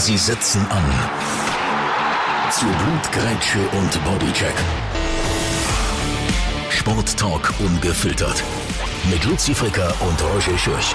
Sie setzen an. Zu Blutgrätsche und Bodycheck. Sporttalk ungefiltert. Mit Luzi Fricker und Roger Schürch.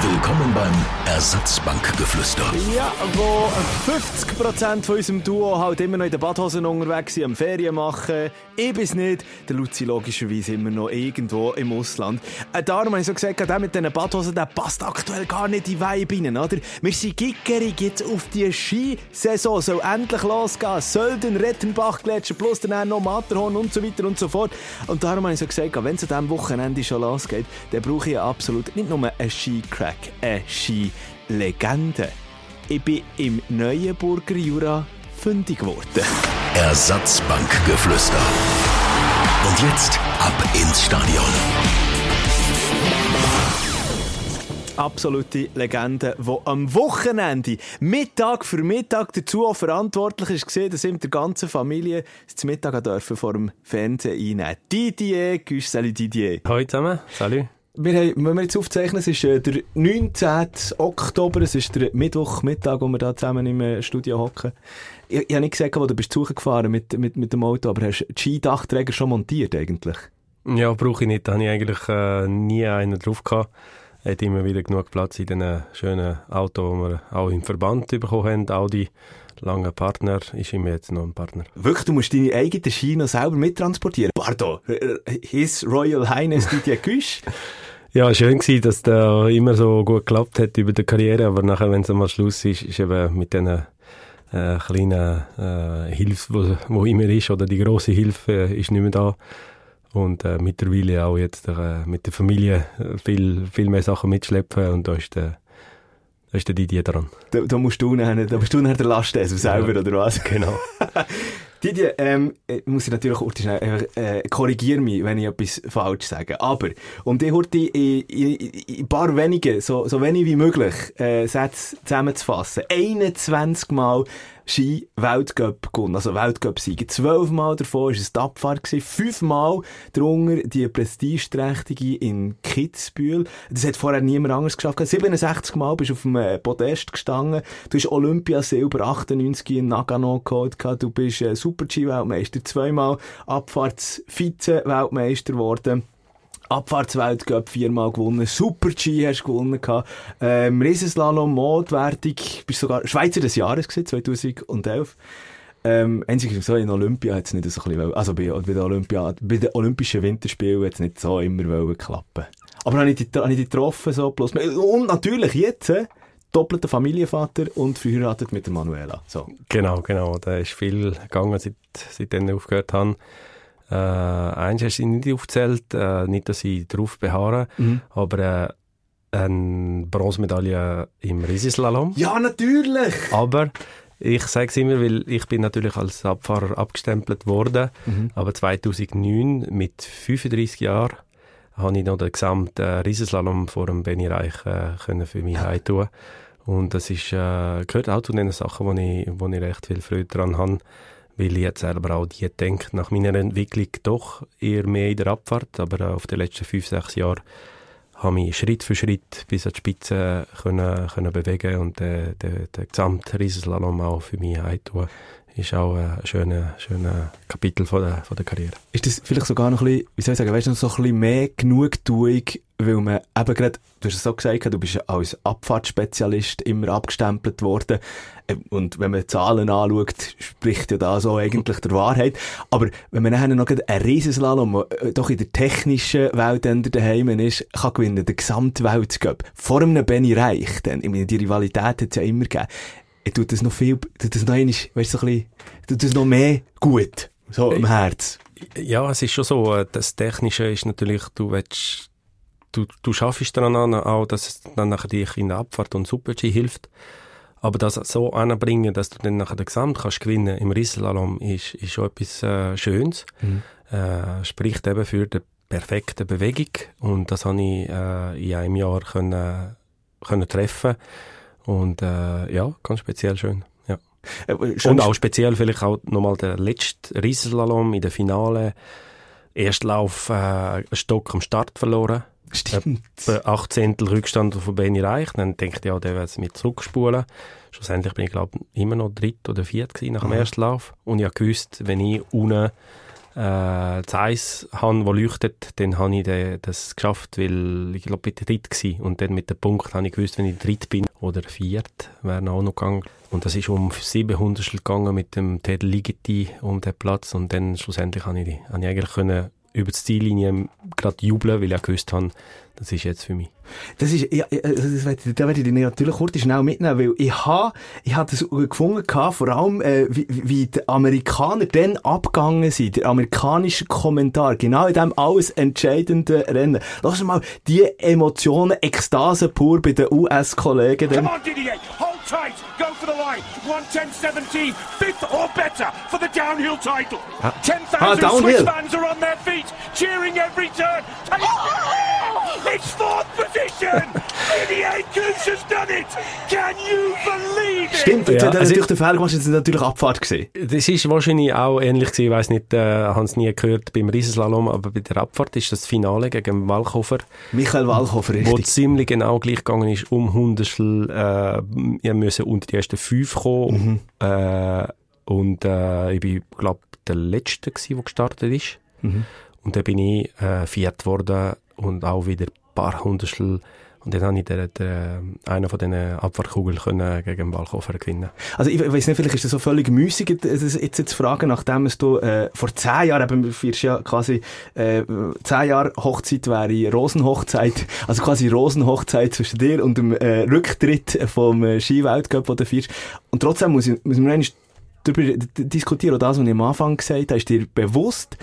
Willkommen beim Ersatzbankgeflüster. Ja, wo 50% von unserem Duo halt immer noch in den Badhosen unterwegs sind, am Ferien machen. Ich bin's nicht. Der Luzi logischerweise immer noch irgendwo im Ausland. Äh, darum habe ich so gesagt, der mit diesen Badhosen, der passt aktuell gar nicht in die Vibe rein, oder? Wir sind gickerig jetzt auf die Skisaison. Soll endlich losgehen. Sölden, Rettenbach-Gletscher, plus dann noch Matterhorn und so weiter und so fort. Und darum habe ich so gesagt, wenn es an diesem Wochenende schon losgeht, dann brauche ich absolut nicht nur einen Skicrack, eine Skilegende. Ich bin im Neuenburger Jura fündig geworden. Ersatzbankgeflüster. Und jetzt ab ins Stadion. absolute Legende, die am Wochenende, Mittag für Mittag, dazu auch verantwortlich ist, gesehen, dass ihm der ganzen Familie zum Mittag dürfen vor dem Fernsehen einnehmen. Didier, Güsch, salut Didier. Hallo zusammen, salut. Wir haben, wenn wir jetzt aufzeichnen, es ist äh, der 19. Oktober, es ist der Mittwochmittag, wo wir da zusammen im äh, Studio hocken. Ich, ich habe nicht gesagt, wo du bist gefahren mit, mit, mit dem Auto, aber hast du die Skidachtträger schon montiert eigentlich? Ja, brauche ich nicht. Da habe ich eigentlich äh, nie einen drauf gehabt. Hat immer wieder genug Platz in diesen schönen Auto, die wir auch im Verband bekommen haben. Audi, langer Partner, ist immer jetzt noch ein Partner. Wirklich, du musst deine eigene Ski noch selber mittransportieren? Pardon, His Royal Highness Didier Güsch? Ja, schön war, dass das immer so gut geklappt hat über die Karriere, aber nachher, wenn es einmal Schluss ist, ist eben mit diesen äh, kleinen äh, Hilfe, wo, wo immer ist, oder die große Hilfe äh, ist nicht mehr da. Und äh, mittlerweile auch jetzt äh, mit der Familie viel, viel mehr Sachen mitschleppen und da ist der, da ist der Didier dran. Da, da musst du nachher, da musst du nachher der Lastesel selber, ja. oder was? Genau. Didier, ähm, muss ich natürlich auch schnell, äh, korrigiere mich, wenn ich etwas falsch sage. Aber, um die heute in, in ein paar wenige, so, so wenig wie möglich, äh, Sätze zusammenzufassen. 21 Mal Ski-Weltcup gewonnen, also Weltcup-Siege. Zwölfmal davon war es die Abfahrt, fünfmal drunter die prestigeträchtige in Kitzbühel. Das hat vorher niemand anders geschafft. 67 Mal bist du auf dem äh, Podest gestanden. Du hast Olympiasilber 98 in Nagano geholt. Du bist äh, Super-G-Weltmeister. Zweimal Abfahrts-Vize-Weltmeister geworden. Abfahrtsweltcup viermal gewonnen, Super-G hast du gewonnen ähm, Riesenslalom, Modwertung, bist sogar Schweizer des Jahres gewesen, 2011. Ähm, einzig so in Olympia hat es nicht so ein bisschen, also bei, bei, der Olympia, bei den Olympischen Winterspielen hat es nicht so immer wollen klappen. Aber habe ich die, ich die getroffen, so plus, und natürlich jetzt, äh, doppelter Familienvater und verheiratet mit der Manuela. So. Genau, genau. Da ist viel gegangen, seit, seitdem ich aufgehört habe. Äh, eins hast du nicht aufgezählt, äh, nicht, dass ich darauf beharre, mhm. aber äh, eine Bronzemedaille im Riesenslalom. Ja, natürlich! Aber ich sage es immer, weil ich bin natürlich als Abfahrer abgestempelt worden, mhm. aber 2009 mit 35 Jahren habe ich noch den gesamten Riesenslalom vor dem Benny Reich äh, können für mich ja. tun. Und das ist, äh, gehört auch zu den Sachen, wo ich, wo ich recht viel Freude daran habe weil ich jetzt selber auch die denke, nach meiner Entwicklung doch eher mehr in der Abfahrt, aber auf den letzten fünf, sechs Jahren habe ich Schritt für Schritt bis an die Spitze können, können bewegen und der, der, der gesamte Riesenslalom auch für mich heimtun ist auch ein schöner, schöner Kapitel von der, von der Karriere. Ist das vielleicht sogar noch ein bisschen, wie soll ich sagen, weißt du, so ein bisschen mehr Genugtuung, weil man eben gerade, du hast es so gesagt, du bist als Abfahrtsspezialist immer abgestempelt worden. Äh, und wenn man Zahlen anschaut, spricht ja da so eigentlich der Wahrheit. Aber wenn man nachher noch einen Riesenslalom, äh, doch in der technischen Welt daheim ist, kann gewinnen, der Gesamtweltcup. Vor einem Benny Reich, denn, ich meine, die Rivalität hat es ja immer gegeben tut das noch viel, tut das noch einmal, weißt du, so ein bisschen, tut das noch mehr gut, so im Herz. Ja, es ist schon so, äh, das Technische ist natürlich, du willst, du, du schaffst daran an, auch, dass es dann nachher dich in der Abfahrt und Super-G hilft. Aber das so anbringen, dass du dann nachher den Gesamt kannst gewinnen im Riesenslalom, ist, ist schon etwas äh, Schönes. Mhm. Äh, spricht eben für die perfekte Bewegung. Und das habe ich äh, in einem Jahr können, können treffen und äh, ja, ganz speziell schön. Ja. Äh, und auch speziell vielleicht auch nochmal der letzte Riesenslalom in der Finale. Erstlauf äh, Stock am Start verloren. Stimmt. etwa 8 Zehntel Rückstand von Benny Reich. Dann denke ich, ja, der wird es mir zurückspulen. Schlussendlich bin ich, glaube immer noch dritt oder viert gewesen nach dem Aha. ersten Lauf. Und ich gewusst, wenn ich unten äh, das Eis habe, das leuchtet, dann habe ich das geschafft, weil ich glaube, ich bin dritt. Und dann mit dem Punkt habe ich gewusst, wenn ich dritt bin oder viert, wäre auch noch gegangen. Und das ist um sieben Hundertstel gegangen mit dem Ted Ligeti um den Platz. Und dann schlussendlich habe ich, habe ich eigentlich können über die Ziellinie gerade jubeln, weil ich auch gewusst habe, das ist jetzt für mich. Das ist, ja, also das werde ich, da werde ich dich natürlich kurz schnell mitnehmen, weil ich habe, ich habe das gefunden gehabt, vor allem, äh, wie, wie die Amerikaner dann abgegangen sind, der amerikanische Kommentar, genau in dem alles entscheidenden Rennen. Lass uns mal die Emotionen, Ekstase pur bei den US-Kollegen Come on, Didier. Hold tight. Go for the line. 110.17. Fifth or better for the downhill title. 10,000 Ah, downhill. Swiss fans are on their feet, cheering every turn. Take- It's fourth position. Didier Goose has done it. Can you believe it? Stimmt, Ja, er also natürlich den Fehler gemacht, das ist natürlich Abfahrt gewesen. Das ist wahrscheinlich auch ähnlich gewesen, ich weiss nicht, äh, habe es nie gehört beim Riesenslalom, aber bei der Abfahrt ist das Finale gegen Walchhofer, Michael Walchhofer, wo richtig. ziemlich genau gleich gegangen ist, um Hundertstel, äh, wir müssen unter die ersten fünf kommen, äh, und äh, ich bin, glaube der Letzte gewesen, der gestartet ist. Und dann bin ich äh, viert worden und auch wieder ein paar Hundertstel und dann habe ich den, den, einen von diesen Abfahrtkugeln gegen den Walchhofer gewinnen Also ich weiß nicht, vielleicht ist das so völlig müßig, das jetzt, zu fragen, nachdem es du äh, vor zehn Jahren, eben, du feierst ja quasi äh, zehn Jahre Hochzeit wäre Rosenhochzeit, also quasi Rosenhochzeit zwischen dir und dem äh, Rücktritt vom äh, Ski-Weltcup, den du feierst. Und trotzdem muss, ich, muss eigentlich darüber diskutieren, auch das, was ich am Anfang gesagt habe, ist dir bewusst,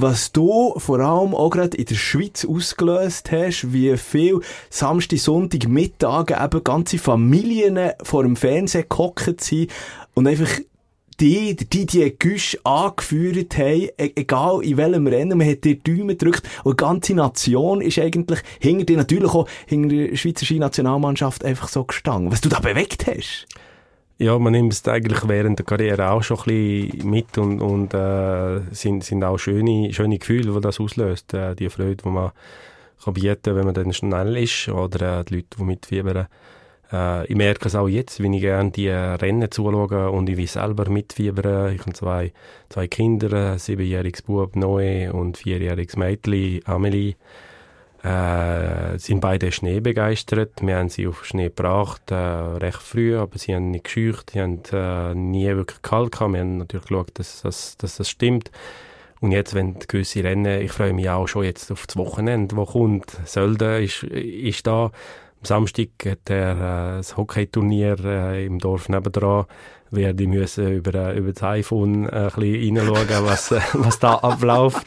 was du vor allem auch gerade in der Schweiz ausgelöst hast, wie viel Samstag, Sonntag, Mittage eben ganze Familien vor dem Fernsehen gehockt sind und einfach die, die, die Güsch angeführt haben, e- egal in welchem Rennen, man hat dir Däume gedrückt und die ganze Nation ist eigentlich hinter dir, natürlich auch hinter der Schweizer Ski-Nationalmannschaft einfach so gestanden. Was du da bewegt hast. Ja, man nimmt es eigentlich während der Karriere auch schon ein bisschen mit und, und äh, sind, sind auch schöne, schöne Gefühle, die das auslöst. Äh, die Freude, die man kann bieten wenn man dann schnell ist oder äh, die Leute, die mitfiebern. Äh, ich merke es auch jetzt, wenn ich gerne die äh, Rennen zuschaue und ich will selber mitfiebern. Ich habe zwei, zwei Kinder, ein siebenjähriges Bub Noe und vierjähriges Mädchen Amelie. Äh, sind beide schneebegeistert. Wir haben sie auf Schnee gebracht, äh, recht früh, aber sie haben nicht gescheucht, sie haben äh, nie wirklich kalt gehabt. Wir haben natürlich geschaut, dass, dass, dass das stimmt. Und jetzt, wenn die gewisse Rennen, ich freue mich auch schon jetzt auf das Wochenende, wo kommt. Sölden ist, ist da. Am Samstag hat er äh, das Hockeyturnier äh, im Dorf nebendran. Werde ich müssen über, äh, über das iPhone äh, ein reinschauen, was, äh, was da abläuft.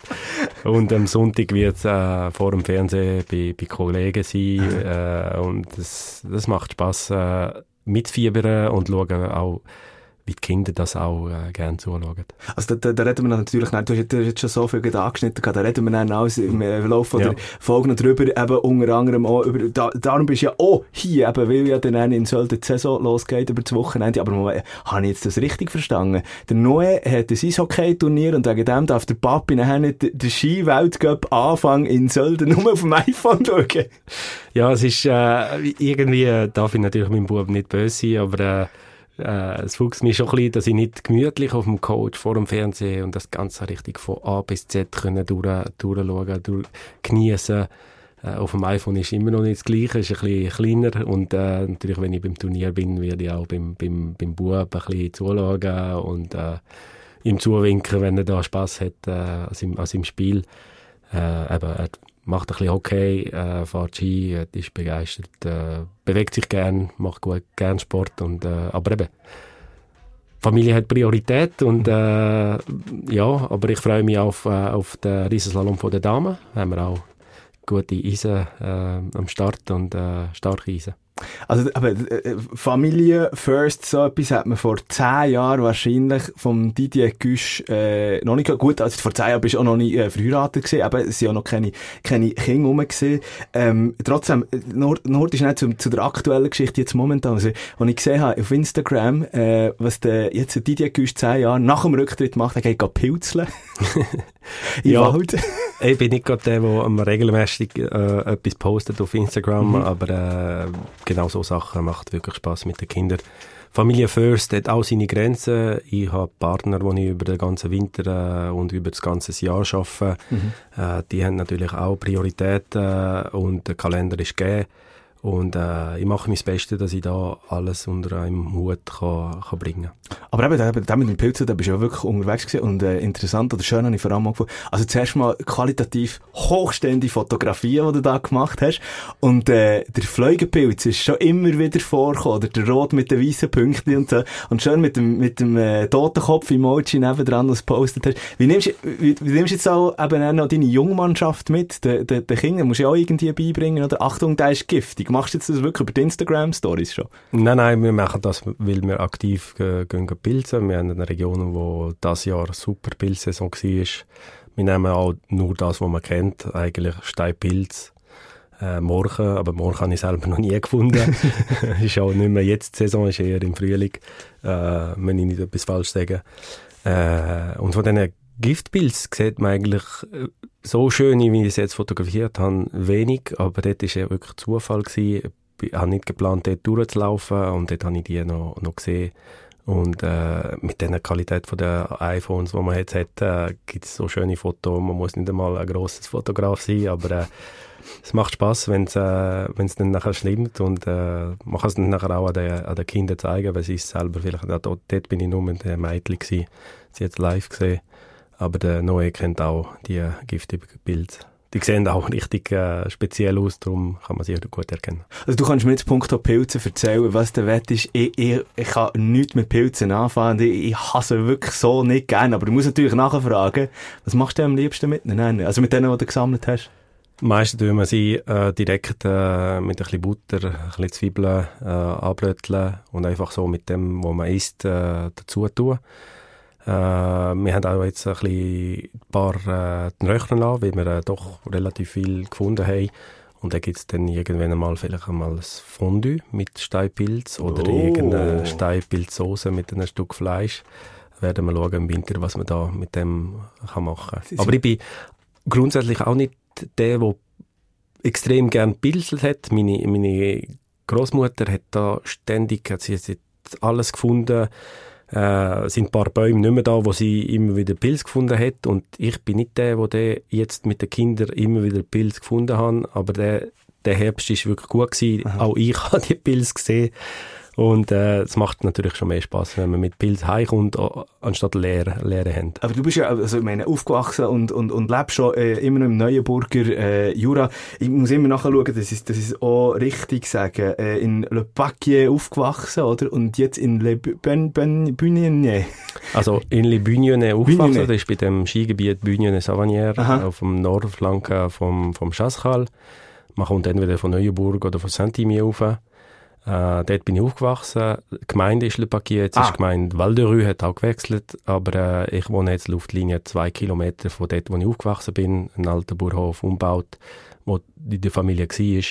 Und am Sonntag wird es äh, vor dem Fernsehen bei, bei Kollegen sein. Äh, und das, das macht Spass, äh, mitfiebern und schauen auch, wie die Kinder das auch äh, gerne zuschauen. Also da, da, da reden wir natürlich nicht, du hast jetzt- schon so viel angeschnitten, da reden wir dann alles im äh, Laufe Ja. der Folge noch drüber, eben unter anderem auch über, da, darum bist du ja auch hier, eben, weil ja dann in Sölden die Saison losgeht über das Wochenende, aber mal, habe ich jetzt das richtig verstanden? Der Noe hat ein Eishockey-Turnier und wegen dem darf der Papi nachher nicht den Ski-Weltcup anfangen in Sölden nur auf dem iPhone schauen. Ja, es ist äh, irgendwie, darf ich natürlich meinem Bub nicht böse sein, aber äh, äh, es fuchst mich schon ein bisschen, dass ich nicht gemütlich auf dem Coach vor dem Fernsehen und das Ganze richtig von A bis Z können durch, durchschauen, durch, geniessen. Äh, auf dem iPhone ist immer noch nicht das Gleiche, ist ein bisschen kleiner und äh, natürlich, wenn ich beim Turnier bin, werde ich auch beim, beim, beim Bub ein bisschen zuschauen und äh, ihm zuwinken, wenn er da Spass hat äh, an, seinem, an seinem Spiel. Äh, eben, er macht ein bisschen Hockey, äh, fährt Ski, ist begeistert, äh, bewegt sich gern, macht gut, gern Sport und, äh, aber eben, Familie hat Priorität und äh, ja, aber ich freue mich auf, äh, auf den Riesenslalom von der Damen. Da haben wir auch gute Eisen äh, am Start und äh, starke Eisen. Also, aber äh, Familie first, so etwas hat man vor zehn Jahren wahrscheinlich vom Didier Güsch äh, noch nicht. Gut, also vor zehn Jahren bist du auch noch nicht äh, verheiratet gewesen, aber es sind ja noch keine, keine Kinder rum gewesen. Ähm, trotzdem, äh, nur, nur schnell zu, zu der aktuellen Geschichte jetzt momentan. Also, als ich gesehen habe auf Instagram, äh, was der, jetzt der Didier Güsch zehn Jahre nach dem Rücktritt macht, er geht pilzeln. Ja. Wald. ich bin nicht gerade der, der regelmäßig äh, etwas postet auf Instagram, mhm. aber äh, genau so Sachen macht wirklich Spaß mit den Kindern. Familie First hat auch seine Grenzen. Ich habe Partner, die ich über den ganzen Winter äh, und über das ganze Jahr arbeite. Mhm. Äh, die haben natürlich auch Prioritäten und der Kalender ist gegeben. Und äh, ich mache mein Bestes, dass ich da alles unter einem Hut kann, kann bringen Aber eben, da, da mit dem Pilzen, da bist du ja wirklich unterwegs gewesen und äh, interessant oder schön habe ich vor allem gefunden. Also zuerst mal qualitativ hochstehende Fotografien, die du da gemacht hast. Und äh, der Fleugenpilz ist schon immer wieder vorgekommen, oder der Rot mit den weißen Punkten und so. Und schön mit dem, mit dem äh, Totenkopf-Emoji nebendran, was gepostet hast. Wie nimmst, wie, wie nimmst du jetzt auch eben auch noch deine Jungmannschaft mit? Den, den, den Kindern musst du ja auch irgendwie beibringen, oder? Achtung, der ist giftig machst du jetzt das wirklich über die Instagram-Stories schon? Nein, nein, wir machen das, weil wir aktiv gehen, gehen pilzen. Wir haben eine Region, wo das Jahr super Pilzsaison war. Wir nehmen auch nur das, was man kennt, eigentlich Steinpilz. Äh, Morgen, aber Morgen habe ich selber noch nie gefunden. ist auch nicht mehr jetzt die Saison, ist eher im Frühling, äh, wenn ich nicht etwas falsch sage. Äh, und von diesen Giftpilz sieht man eigentlich äh, so schön, wie ich es jetzt fotografiert habe, wenig, aber dort war ja wirklich Zufall. Gewesen. Ich habe nicht geplant, dort durchzulaufen und dort habe ich die noch, noch gesehen. Und äh, mit der Qualität der iPhones, die man jetzt hat, äh, gibt es so schöne Fotos. Man muss nicht einmal ein grosses Fotograf sein, aber äh, es macht Spaß, wenn es äh, dann nachher stimmt und äh, man kann es dann nachher auch an den, an den Kindern zeigen, weil sie es selber vielleicht, dort, dort bin ich nur mit dem Mädchen gewesen, sie es live gesehen aber der Noe kennt auch die giftigen Pilze. Die sehen auch richtig äh, speziell aus, darum kann man sie gut erkennen. Also du kannst mir jetzt Punkt auf Pilze erzählen, was der Wett ist. Ich, ich, ich kann nichts mit Pilzen anfangen. Ich, ich hasse wirklich so nicht gerne. Aber du musst natürlich nachfragen, was machst du am liebsten mit ihnen? Also mit denen, die du gesammelt hast? Meistens tun wir sie äh, direkt äh, mit ein bisschen Butter, ein bisschen Zwiebeln äh, anbröteln und einfach so mit dem, was man isst, äh, dazu tun. Äh, wir haben auch jetzt ein, bisschen ein paar äh, Röchern an, weil wir äh, doch relativ viel gefunden haben. Und dann gibt es dann irgendwann einmal vielleicht einmal ein Fondue mit Steinpilz oder oh. irgendeine Steinpilzsoße mit einem Stück Fleisch. Werden wir schauen im Winter, was man da mit dem kann machen kann. Aber ich bin grundsätzlich auch nicht der, der extrem gern Pilzelt hat. Meine, meine Großmutter hat da ständig, hat sie jetzt alles gefunden, äh, sind ein paar Bäume nicht mehr da, wo sie immer wieder Pilz gefunden hat und ich bin nicht der, der jetzt mit den Kindern immer wieder Pilz gefunden hat, aber der, der Herbst ist wirklich gut gewesen. Aha. Auch ich habe die Pilze gesehen und äh, es macht natürlich schon mehr Spaß, wenn man mit Pilz heimkommt, anstatt leere, leere Hände. Aber du bist ja also, ich meine, aufgewachsen und, und, und lebst schon äh, immer noch im Neuenburger äh, Jura. Ich muss immer nachschauen, dass ich das auch richtig sage. Äh, in Le Paquier aufgewachsen, oder? Und jetzt in Le Bunyene. Also in Le Bunyene aufgewachsen, Bunyene. das ist bei dem Skigebiet Bunyene-Savanière auf dem Nordflanke vom, vom Chascal. Man kommt entweder von Neuenburg oder von Saint-Imier rauf. Äh, dort bin ich aufgewachsen. Die Gemeinde ist Le Paquier, jetzt ah. ist die Gemeinde Val de Rue, hat auch gewechselt, aber äh, ich wohne jetzt Luftlinie zwei Kilometer von dort, wo ich aufgewachsen bin, ein alter Bauernhof umgebaut, wo die Familie war.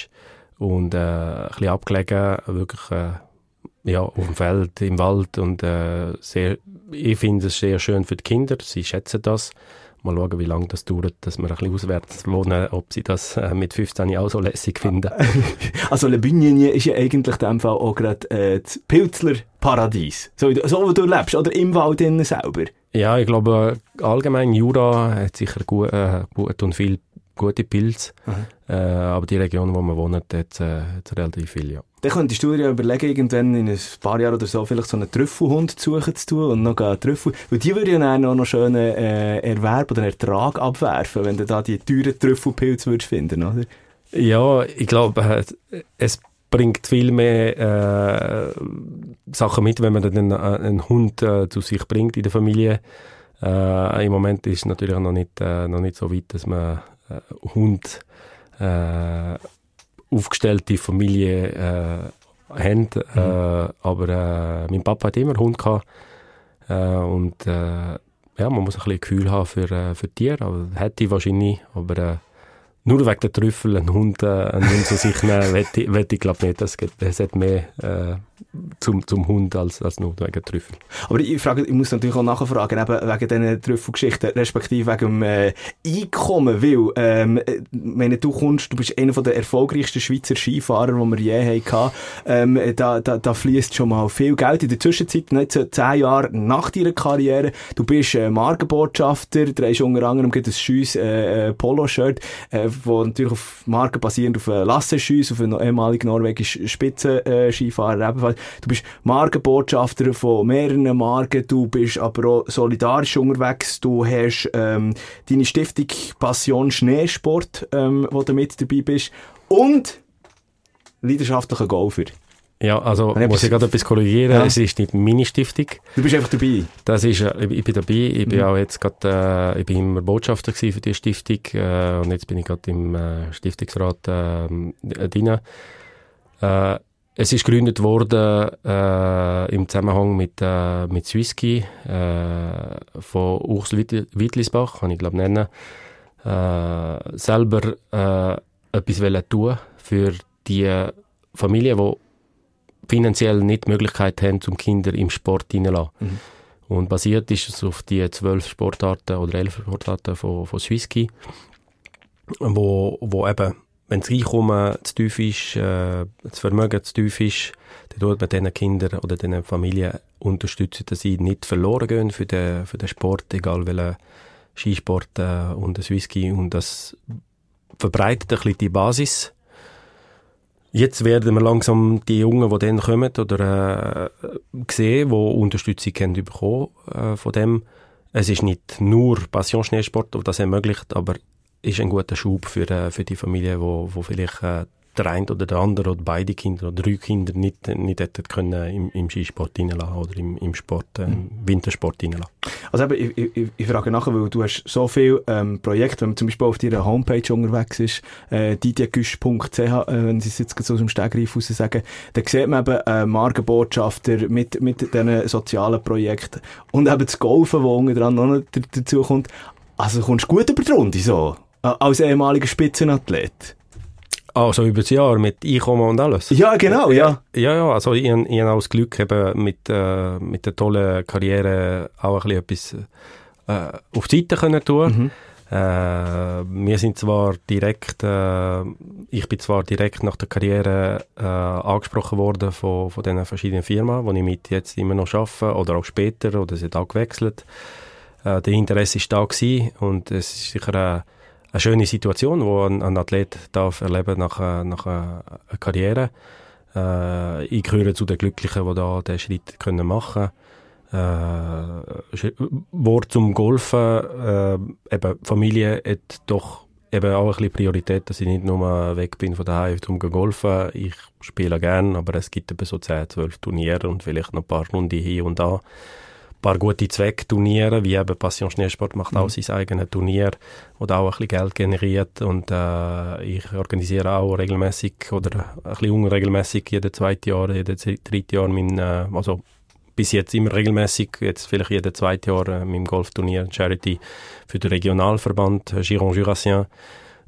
Und äh, ein bisschen abgelegen, wirklich äh, ja, auf dem Feld, im Wald. Und äh, sehr, ich finde es sehr schön für die Kinder, sie schätzen das Mal schauen, wie lange das dauert, dass wir ein bisschen auswärts wohnen, ob sie das äh, mit 15 auch so lässig finden. also Le Bugnier ist ja eigentlich in dem Fall auch gerade äh, das Pilzler Paradies. So, so wie du lebst, oder im Wald innen selber. Ja, ich glaube, allgemein Jura hat sicher gut, äh, gut und viel gute Pilze. Äh, aber die Region, wo man wohnt, hat, äh, relativ viel, ja. Dann könntest du dir ja überlegen, irgendwann in ein paar Jahren oder so vielleicht so einen Trüffelhund zu suchen zu tun und noch einen Trüffel, weil die würde ja dann auch noch schönen äh, Erwerb oder Ertrag abwerfen, wenn du da die teuren Trüffelpilze würdest finden, oder? Ja, ich glaube, äh, es bringt viel mehr äh, Sachen mit, wenn man dann einen, einen Hund äh, zu sich bringt in der Familie. Äh, Im Moment ist es natürlich noch nicht, äh, noch nicht so weit, dass man äh, Hund äh, aufgestellte Familie äh, haben. Mhm. Äh, aber äh, mein Papa hat immer Hund gehabt. Äh, und äh, ja, man muss ein bisschen Gefühl haben für, äh, für Tiere. Aber hätte ich wahrscheinlich. Aber äh, nur wegen der Trüffel einen Hund, äh, einen Hund zu sich nehmen, wette, wette ich glaube nicht. Das, das hat mehr, äh, zum, zum Hund als, als wegen Trüffel. Aber ich, frage, ich muss natürlich auch nachfragen, eben wegen diesen Trüffelgeschichten, respektive wegen dem äh, Einkommen, weil, ähm, äh, meine, du kommst, du bist einer der erfolgreichsten Schweizer Skifahrer, die wir je hatten. Ähm, da, da, da fließt schon mal viel Geld. In der Zwischenzeit, nicht so zehn Jahre nach deiner Karriere, du bist äh, Markenbotschafter, hast unter anderem ein schönes äh, äh, Polo-Shirt, äh, wo natürlich auf Marken basierend auf äh, Lasse Schüss, auf einen ehemaligen norwegischen Spitzenskifahrer äh, ebenfalls. Du bist Markenbotschafter von mehreren Marken, du bist aber auch solidarisch unterwegs, du hast ähm, deine Stiftung Passion Schneesport, ähm, wo du mit dabei bist und leidenschaftlicher Golfer. Ja, also Wenn muss ich gerade etwas korrigieren. Ja. Es ist nicht meine Stiftung. Du bist einfach dabei. Das ist, äh, ich bin dabei. Ich bin Mhm. auch jetzt gerade, äh, ich bin immer Botschafter für die Stiftung äh, und jetzt bin ich gerade im äh, Stiftungsrat äh, drin. Äh, es ist gegründet worden äh, im Zusammenhang mit äh, mit Swisski äh, von Urs Wittl- Wittlisbach, kann ich glaube nennen. Äh, selber äh, etwas wollen tun für die Familien, die finanziell nicht die Möglichkeit haben, zum Kinder im Sport hineinzulassen. Mhm. Und basiert ist es auf die zwölf Sportarten oder elf Sportarten von, von Swisski, wo, wo eben, wenn das Einkommen zu tief ist, äh, das Vermögen zu tief ist, dann tut man diesen Kindern oder diesen Familien unterstützen, dass sie nicht verloren gehen für den, für den Sport, egal welchen Skisport äh, und das Whisky. Und das verbreitet ein bisschen die Basis. Jetzt werden wir langsam die Jungen, die dann kommen, oder äh, sehen, die Unterstützung haben bekommen äh, von dem. Es ist nicht nur Passion-Schneesport, der das ermöglicht, aber ist ein guter Schub für, äh, für die Familie, wo, wo vielleicht äh, der eine oder der andere oder beide Kinder oder drei Kinder nicht, nicht hätten können im, im Skisport reinlassen oder im, im Sport, äh, im Wintersport reinlassen. Also eben, ich, ich, ich frage nachher, weil du hast so viele ähm, Projekte, wenn man zum Beispiel auf deiner Homepage unterwegs ist, äh, didiagüsch.ch, äh, wenn sie es jetzt so aus dem Stegreif raus sagen, dann sieht man eben äh, Markenbotschafter mit, mit diesen sozialen Projekten und eben das Golfen, wo unter anderem noch dazu kommt. Also kommst du gut über die Runde so, als ehemaliger Spitzenathlet. Also über das Jahr mit Einkommen und alles? Ja, genau, ja. Ja, ja, also ich, ich habe auch das Glück, eben mit, äh, mit der tollen Karriere auch ein bisschen etwas äh, auf die Seite können tun. Mhm. Äh, wir sind zwar direkt, äh, ich bin zwar direkt nach der Karriere äh, angesprochen worden von, von diesen verschiedenen Firmen, wo ich mit jetzt immer noch arbeite oder auch später oder hat auch gewechselt. Äh, der Interesse ist da gewesen und es ist sicher eine, schöne Situation, wo ein, ein Athlet darf erleben nach, äh, nach einer einer Karriere. Äh, ich gehöre zu den Glücklichen, die da den Schritt können machen äh, Sch- Wort zum Golfen, äh, eben Familie hat doch eben auch ein bisschen Priorität, dass ich nicht nur weg bin von daheim um zu golfen. Ich spiele gern, aber es gibt eben so 10, 12 Turniere und vielleicht noch ein paar Runden hier und da. Paar gute Zweckturniere, wie eben Passion Schneesport macht auch sein eigenes Turnier, wo da auch ein bisschen Geld generiert. Und äh, ich organisiere auch regelmäßig oder ein bisschen unregelmäßig jedes zweite Jahr, jedes dritte Jahr mein, äh, also bis jetzt immer regelmäßig, jetzt vielleicht jedes zweite Jahr äh, mit dem Golfturnier Charity für den Regionalverband äh, Giron Jurassien.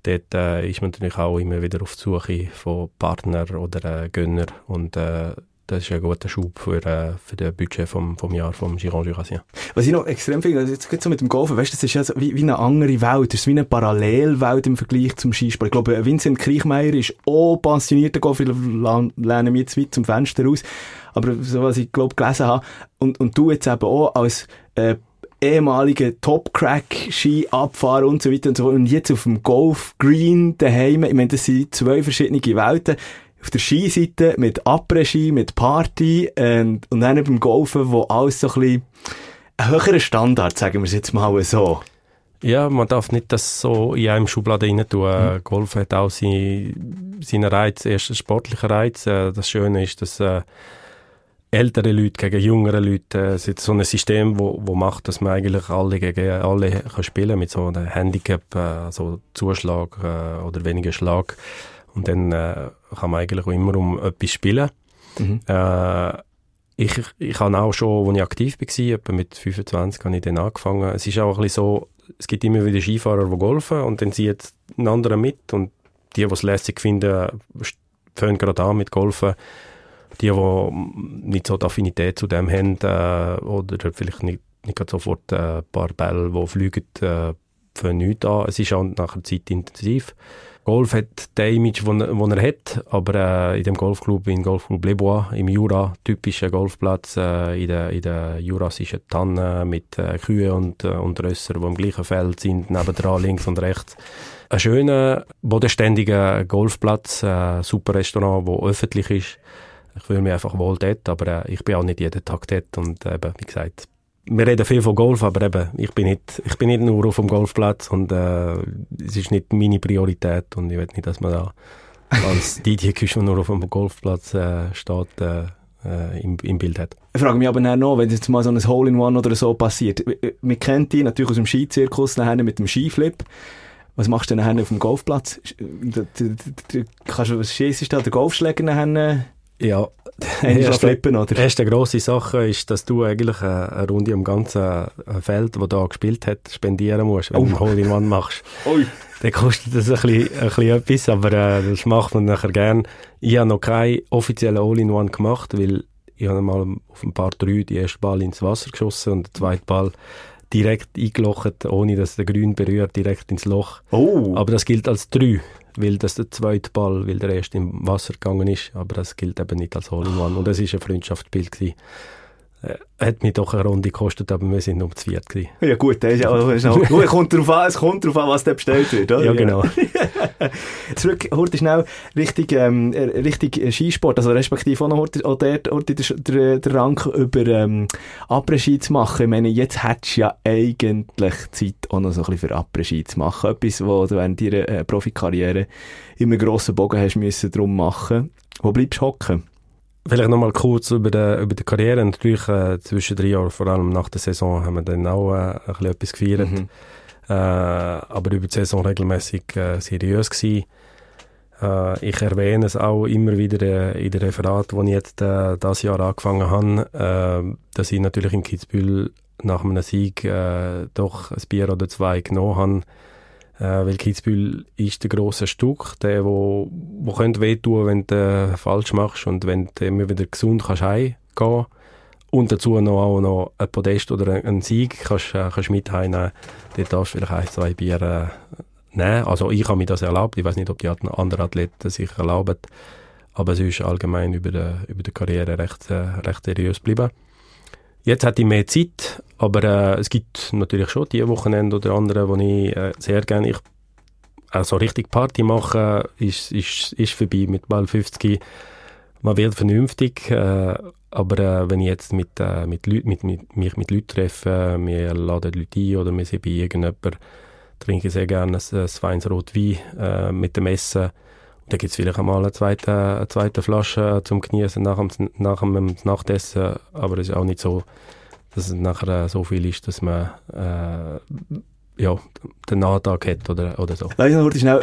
Dort äh, ist man natürlich auch immer wieder auf die Suche von Partnern oder äh, Gönner. Und äh, das ist ein guter Schub für, äh, für das Budget vom, vom Jahr vom Giron Jurassien. Was ich noch extrem finde, also jetzt so mit dem Golfen, weißt das ist ja so wie, wie eine andere Welt, das ist wie eine Parallelwelt im Vergleich zum Skisport. Ich glaube, Vincent Kriechmeier ist auch passionierter Golfer, lehne mich jetzt weit zum Fenster raus, aber so was ich glaube gelesen habe, und, und du jetzt eben auch als äh, ehemaliger Top-Crack-Ski-Abfahrer und so weiter und so und jetzt auf dem Golf Green daheim, ich meine, das sind zwei verschiedene Welten, auf der Skiseite mit Après-Ski, mit Party und, und dann beim Golfen, wo alles so ein bisschen ein höherer Standard, sagen wir es jetzt mal so. Ja, man darf nicht das so in einem Schublade rein tun. Mhm. Golf hat auch seine, seine Reiz, erst sportliche Reiz. Äh, Das Schöne ist, dass äh, ältere Leute gegen jüngere Leute, äh, es ist so ein System, wo, wo macht, dass man eigentlich alle gegen alle kann spielen mit so einem Handicap, äh, also Zuschlag äh, oder weniger Schlag. Und dann äh, kann man eigentlich auch immer um etwas spielen. Mhm. Äh, ich, ich habe auch schon, als ich aktiv war, etwa mit 25 habe ich dann angefangen. Es ist auch ein bisschen so, es gibt immer wieder Skifahrer, die golfen und dann zieht ein anderer mit und die, die es lässig finden, fangen gerade an mit Golfen. die, die nicht so die Affinität zu dem haben äh, oder vielleicht nicht, nicht sofort äh, ein paar Bälle, die fliegen, äh, für nichts an. Es ist auch nachher zeitintensiv. Golf hat das Image, das er, hat, aber äh, in dem Golfclub, in Golfclub Les Bois, im Jura, typischer Golfplatz, äh, in der, in der jurassischen Tanne mit äh, Kühen und, äh, und Rösser, die im gleichen Feld sind, nebendran links und rechts. Ein schöner, bodenständiger Golfplatz, äh, super Restaurant, wo öffentlich ist. Ich fühle mich einfach wohl dort, aber äh, ich bin auch nicht jeden Tag dort und eben, wie gesagt, wir reden viel von Golf, aber eben, ich bin nicht, ich bin nicht nur auf dem Golfplatz und äh, es ist nicht meine Priorität und ich will nicht, dass man da als DJ Küche nur auf dem Golfplatz äh, steht, äh, äh, im, im Bild hat. Ich frage mich aber noch, wenn jetzt mal so ein Hole-in-One oder so passiert. Man kennt dich natürlich aus dem Skizirkus nachher mit dem Skiflip. Was machst du denn nachher auf dem Golfplatz? Kannst du, was schießt da, der Golfschläger nachher? Ja, die erste, flippen, oder? Die erste grosse Sache ist, dass du eigentlich eine, eine Runde am ganzen äh, Feld, das da gespielt hat, spendieren musst, wenn oh. du einen Hole-in-One machst. Ui. Dann kostet das ein bisschen, ein bisschen etwas, aber äh, das macht man nachher gern. Ich habe noch keinen offiziellen Hole-in-One gemacht, weil ich habe mal auf ein paar drei die erste Ball ins Wasser geschossen und den zweiten Ball direkt eingelocht, ohne dass der Grün berührt, direkt ins Loch. Oh. Aber das gilt als drei weil das der zweite Ball, weil der erste im Wasser gegangen ist, aber das gilt eben nicht als Hole-in-One und das ist ein Freundschaftsbild gewesen. Äh, hat mich doch eine Runde gekostet, aber wir sind um das Viert gewesen. Ja gut, das ist auch, ist auch gut. Kommt drauf an, es kommt darauf an, was da bestellt wird, oder? Ja, genau. Zurück, heute schnell richtig, ähm, richtig Skisport, also respektive auch noch heute, auch dort, heute der, der, Rang über ähm, Après-Ski zu machen. Ich meine, jetzt hättest du ja eigentlich Zeit, auch noch so ein bisschen für Après-Ski zu machen. Etwas, wo du während deiner äh, Profikarriere immer grossen Bogen hast müssen drum machen. Wo bleibst du hocken? Vielleicht nochmal kurz über die, über die Karriere. Natürlich äh, zwischen drei Jahren, vor allem nach der Saison, haben wir dann auch äh, ein bisschen etwas gefeiert. Mhm. Äh, aber über die Saison regelmäßig äh, seriös gewesen. Äh, ich erwähne es auch immer wieder äh, in den Referat, wo ich jetzt äh, das Jahr angefangen habe, dass ich natürlich in Kitzbühel nach einem Sieg doch ein Bier oder zwei genommen habe äh, weil Kitzbühel ist der grosse Stück, der, wo, wo könnte wehtun, wenn du äh, falsch machst und wenn du immer wieder gesund kannst heimgehen und dazu noch, auch noch ein Podest oder einen Sieg kannst, äh, kannst mit heimnehmen, dann darfst du vielleicht ein, zwei Bier äh, nehmen. Also ich habe mir das erlaubt, ich weiß nicht, ob die anderen Athleten sich erlauben, aber es ist allgemein über die, über die Karriere recht, äh, recht seriös geblieben. Jetzt hätte ich mehr Zeit, aber äh, es gibt natürlich schon die Wochenende oder andere, wo ich äh, sehr gerne, ich, also richtig Party mache, ist, ist, ist vorbei mit mal 50. Man wird vernünftig, äh, aber äh, wenn ich jetzt mit, äh, mit, Leut, mit, mit, mich mit Leuten treffe, wir laden Leute ein oder wir sind bei irgendjemandem, trinke sehr gerne ein, ein feines Rotwein mit dem Essen da gibt es vielleicht einmal eine zweite, eine zweite Flasche zum Genießen nach dem, nach dem Nachtessen, aber es ist auch nicht so, dass es nachher so viel ist, dass man äh, ja, den Nahtag hat oder, oder so. Lass uns schnell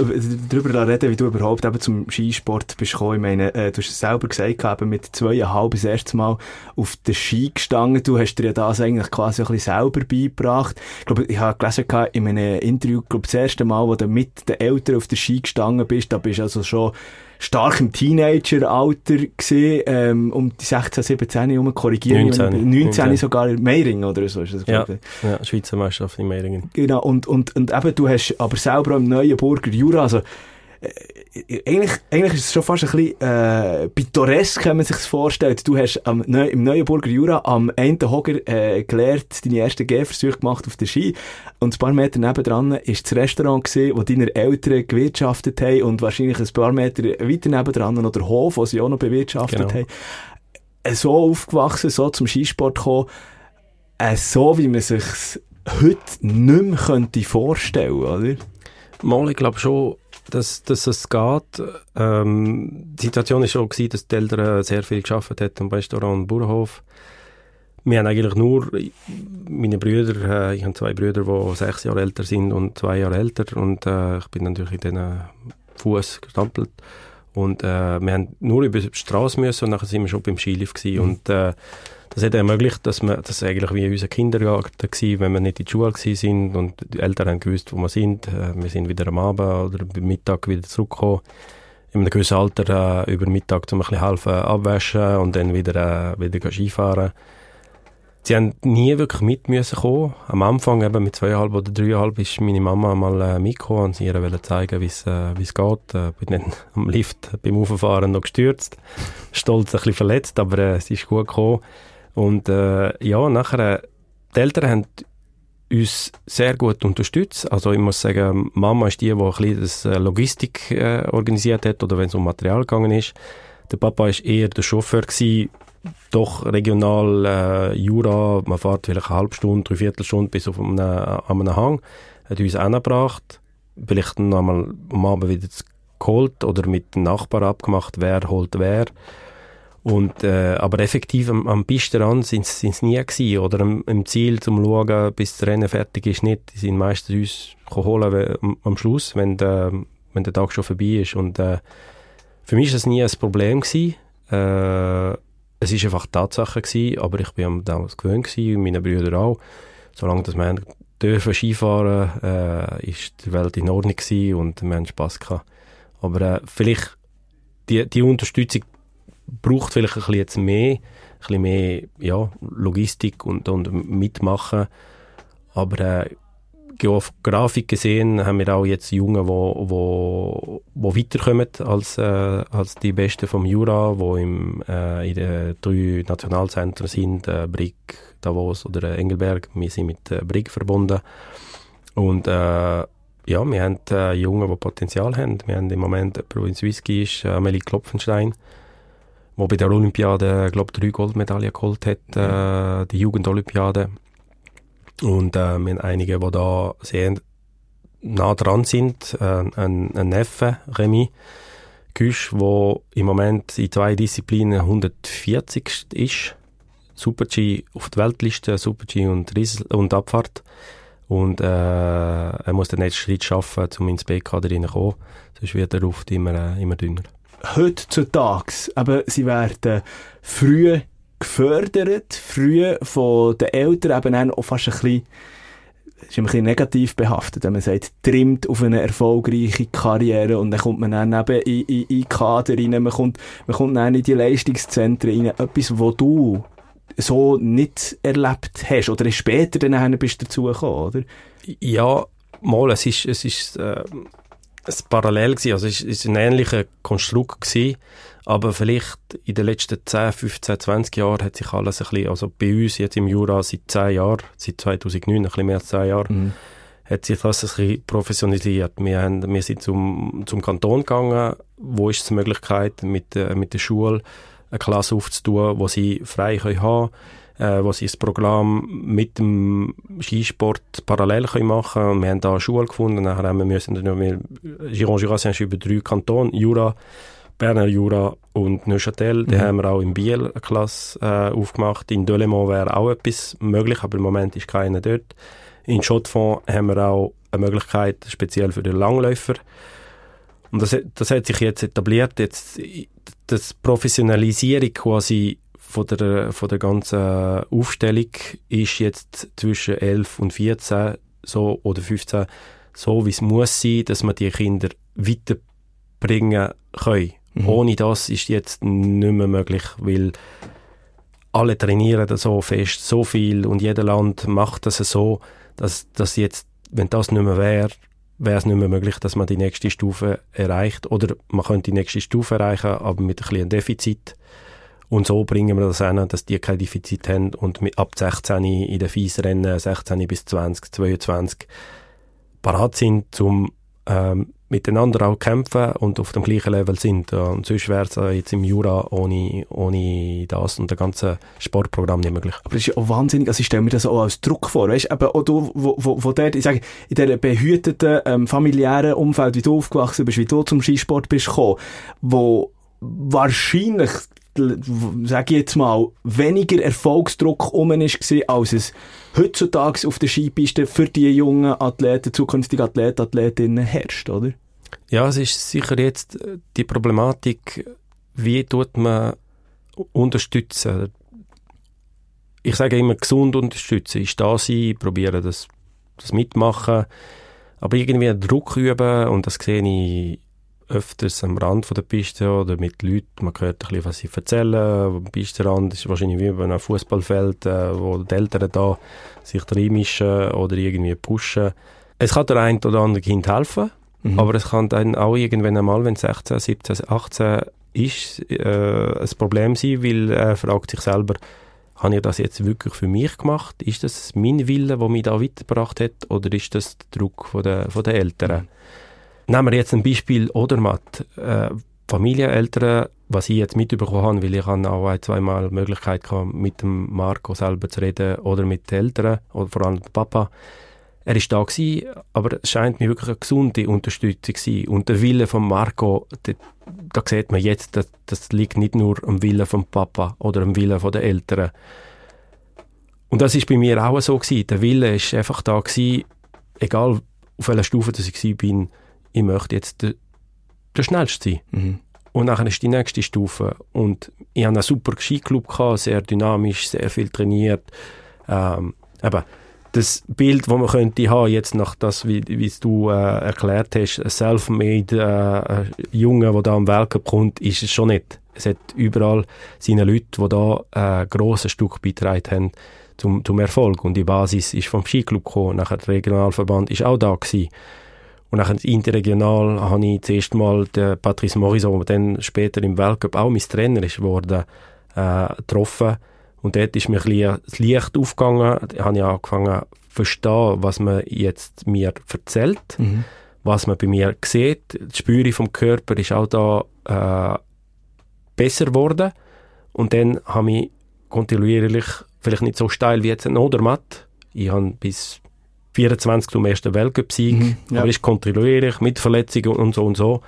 darüber reden, wie du überhaupt eben zum Skisport bist gekommen. Ich meine, äh, du hast es selber gesagt, eben mit zweieinhalb das erste Mal auf den Ski gestanden. Du hast dir ja das eigentlich quasi ein bisschen selber beigebracht. Ich glaube, ich habe gelesen in einem Interview, glaube das erste Mal, wo du mit den Eltern auf den Ski gestanden bist, da bist du also schon stark im Teenager-Alter gesehen, ähm, um die 16, 17 herum, korrigieren 19, 19, 19 sogar in Meiringen oder so. Ist das ja, ja, Schweizer Meisterschaft in Meiringen. Genau, und, und, und eben, du hast aber selber im Neuenburger Jura, also eigentlich, eigentlich ist es schon fast ein bisschen äh, pittoresk, kann man sich vorstellen. Du hast am, Neu im Neuenburger Jura am einen Hoger äh, gelernt, deine ersten Gehversuche gemacht auf der Ski. Und ein paar Meter nebendran ist das Restaurant gesehen, wo deine Eltern gewirtschaftet haben und wahrscheinlich ein paar Meter weiter nebendran noch der Hof, wo sie auch noch bewirtschaftet genau. haben. Äh, so aufgewachsen, so zum Skisport gekommen, äh, so wie man sich heute nicht mehr könnte vorstellen, oder? Mal, ich glaube schon, dass, dass es geht. Ähm, die Situation war schon, gewesen, dass die Eltern sehr viel geschafft haben am Restaurant und Bauernhof. Wir haben eigentlich nur, meine Brüder, äh, ich habe zwei Brüder, die sechs Jahre älter sind und zwei Jahre älter und äh, ich bin natürlich in diesen Fuß gestampelt. Und äh, wir haben nur über die Straße müssen und dann sind wir schon beim Skilift gewesen. Mhm. Und äh, das hat ermöglicht, dass wir, das eigentlich wie unser Kindergarten war, wenn wir nicht in die Schule sind und die Eltern haben gewusst, wo wir sind. Äh, wir sind wieder am Abend oder am Mittag wieder zurückgekommen. in einem gewissen Alter äh, über Mittag zum ein bisschen helfen, abwaschen und dann wieder, äh, wieder Skifahren. Sie haben nie wirklich mit müssen kommen. Am Anfang, eben mit zweieinhalb oder dreieinhalb, ist meine Mama mal äh, mitgekommen und sie ihr wollte zeigen, wie es äh, wie's geht. Äh, bin dann am Lift beim Auffahren noch gestürzt. Stolz ein bisschen verletzt, aber äh, es ist gut gekommen. Und äh, ja, nachher, äh, die Eltern haben uns sehr gut unterstützt. Also ich muss sagen, Mama ist die, die ein bisschen das äh, Logistik äh, organisiert hat oder wenn es um Material gegangen ist. Der Papa ist eher der Chauffeur gewesen, doch regional äh, Jura, man fährt vielleicht eine halbe Stunde, drei Viertelstunde bis auf einem, an einem Hang, hat uns angebracht, vielleicht noch einmal am Abend wieder geholt oder mit dem Nachbar abgemacht, wer holt wer. Und, äh, aber effektiv am, am Pistenrand sind es nie gewesen. Oder am, am Ziel zum Schauen, bis das Rennen fertig ist, nicht. Die sind meistens uns holen am, am Schluss, wenn der, wenn der Tag schon vorbei ist. Und äh, für mich war das nie ein Problem. Gewesen. Äh, es war einfach Tatsache, gewesen, aber ich bin damals gewöhnt gewesen, meine Brüder auch. Solange dass wir dürfen Skifahren, äh, ist die Welt in Ordnung gewesen und wir haben Spass gehabt. Aber äh, vielleicht die, die Unterstützung braucht vielleicht ein bisschen jetzt mehr, ein bisschen mehr ja, Logistik und, und mitmachen. Aber äh, Grafik gesehen haben wir auch jetzt Jungen, wo, wo, wo weiterkommen als, äh, als die Besten vom Jura, im, äh, in den drei Nationalzentren sind, äh, Brig, Davos oder Engelberg. Wir sind mit äh, Brig verbunden. Und äh, ja, wir haben äh, Jungen, die Potenzial haben. Wir haben im Moment eine Provinz Whisky, ist äh, Amelie Klopfenstein wo bei der Olympiade, glaube drei Goldmedaillen geholt hat, mhm. äh, die Jugendolympiade. Und äh, wir haben einige, die da sehr nah dran sind. Äh, ein, ein Neffe, Remy Güsch, der im Moment in zwei Disziplinen 140 ist. Super-G auf der Weltliste, Super-G und, und Abfahrt. Und äh, er muss den nächsten Schritt schaffen, um ins B-Kader reinzukommen. Sonst wird der Luft immer, äh, immer dünner heutzutage, eben, sie werden früh gefördert, früh von den Eltern eben auch fast ein bisschen ist ein bisschen negativ behaftet, wenn man sagt, trimmt auf eine erfolgreiche Karriere und dann kommt man dann eben in, in, in Kader rein, man kommt, man kommt dann in die Leistungszentren rein, etwas, wo du so nicht erlebt hast oder später dann bist du dazugekommen, oder? Ja, mal, es ist, es ist äh, es parallel gewesen. Also es ist ein ähnlicher Konstrukt gewesen, aber vielleicht in den letzten 10, 15, 20 Jahren hat sich alles ein bisschen, also bei uns jetzt im Jura seit 10 Jahren, seit 2009, ein bisschen mehr als 10 Jahren, mhm. hat sich das ein bisschen professionalisiert. Wir, haben, wir sind zum, zum Kanton gegangen, wo ist die Möglichkeit, mit, äh, mit der Schule eine Klasse aufzutun, wo sie frei können haben äh, wo sie das Programm mit dem Skisport parallel können machen können. Wir haben da eine Schule gefunden, nachher haben wir müssen, wir, Giron Jurassien ist über drei Kantone, Jura, Berner Jura und Neuchâtel. Mhm. Da haben wir auch in Biel eine Klasse äh, aufgemacht. In Delemont wäre auch etwas möglich, aber im Moment ist keiner dort. In Schottfonds haben wir auch eine Möglichkeit, speziell für den Langläufer. Und das, das hat sich jetzt etabliert. Jetzt, das Professionalisierung quasi von der, von der ganzen Aufstellung ist jetzt zwischen 11 und 14 so, oder 15 so, wie es muss sein, dass man die Kinder weiterbringen können. Mhm. Ohne das ist jetzt nicht mehr möglich, weil alle trainieren das so fest, so viel und jeder Land macht das so, dass, dass jetzt, wenn das nicht mehr wäre, wäre es nicht mehr möglich, dass man die nächste Stufe erreicht. Oder man könnte die nächste Stufe erreichen, aber mit ein bisschen Defizit. Und so bringen wir das hin, dass die kein Defizit haben und mit ab 16 in den Fiesrennen, 16 bis 20, 22, parat sind, um ähm, miteinander auch kämpfen und auf dem gleichen Level sind. Und sonst wäre es jetzt im Jura ohne, ohne das und das ganze Sportprogramm nicht möglich. Aber das ist ja auch wahnsinnig, also ich stelle mir das auch als Druck vor, weißt du, auch du, wo, wo, wo der, ich sage, in dieser behüteten, ähm, familiären Umfeld, wie du aufgewachsen bist, wie du zum Skisport bist gekommen, wo wahrscheinlich sage ich jetzt mal, weniger Erfolgsdruck um war, als es heutzutage auf der Skipiste für die jungen Athleten, zukünftigen Athleten, Athletinnen herrscht, oder? Ja, es ist sicher jetzt äh, die Problematik, wie tut man unterstützen. Ich sage immer, gesund unterstützen, ist da sein, probieren das, das mitmachen, aber irgendwie Druck üben, und das sehe ich öfters am Rand von der Piste oder mit Leuten, man hört ein bisschen, was sie erzählen. Am Pistenrand ist wahrscheinlich wie bei einem Fußballfeld, äh, wo die Eltern da sich reinmischen oder irgendwie pushen. Es kann der ein oder andere Kind helfen, mhm. aber es kann dann auch irgendwann einmal, wenn es 16, 17, 18 ist, äh, ein Problem sein, weil er fragt sich selber, habe ich das jetzt wirklich für mich gemacht? Ist das mein Wille, der mich da weitergebracht hat, oder ist das der Druck von der, von der Eltern? Mhm. Nehmen wir jetzt ein Beispiel Odermatt. Äh, Familieneltern, was ich jetzt mitbekommen habe, weil ich habe auch ein, zweimal die Möglichkeit gehabt, mit dem Marco selber zu reden oder mit den Eltern oder vor allem dem Papa. Er ist da gewesen, aber es scheint mir wirklich eine gesunde Unterstützung zu sein. Und der Wille von Marco, da, da sieht man jetzt, dass, das liegt nicht nur am Willen vom Papa oder am Willen der Eltern. Und das ist bei mir auch so gewesen. Der Wille ist einfach da gewesen, egal auf welcher Stufe ich war, ich möchte jetzt der, der Schnellste sein. Mhm. Und dann ist die nächste Stufe. Und ich hatte einen super Skiclub, gehabt, sehr dynamisch, sehr viel trainiert. Ähm, eben, das Bild, das man könnte haben, jetzt nach das, wie, wie du äh, erklärt hast, ein self-made äh, Junge, der da am Weltcup kommt, ist es schon nicht. Es hat überall seine Leute, die da äh, ein grosses Stück beitragen haben zum, zum Erfolg. Und die Basis ist vom Skiclub gekommen. Nachher der Regionalverband ist auch da gewesen. Und dann interregional habe ich zuerst mal den Patrice Morisot, der dann später im Weltcup auch mein Trainer ist geworden, äh, getroffen. Und dort ist mir ein das Licht aufgegangen. Da habe ich angefangen zu verstehen, was man jetzt mir erzählt, mhm. was man bei mir sieht. Die Spüre vom Körper ist auch da äh, besser geworden. Und dann habe ich kontinuierlich, vielleicht nicht so steil wie jetzt ein Odermatt, ich habe bis 24 zum ersten Weltcup-Sieg, mhm, ja. aber ist kontinuierlich mit Verletzungen und so und so.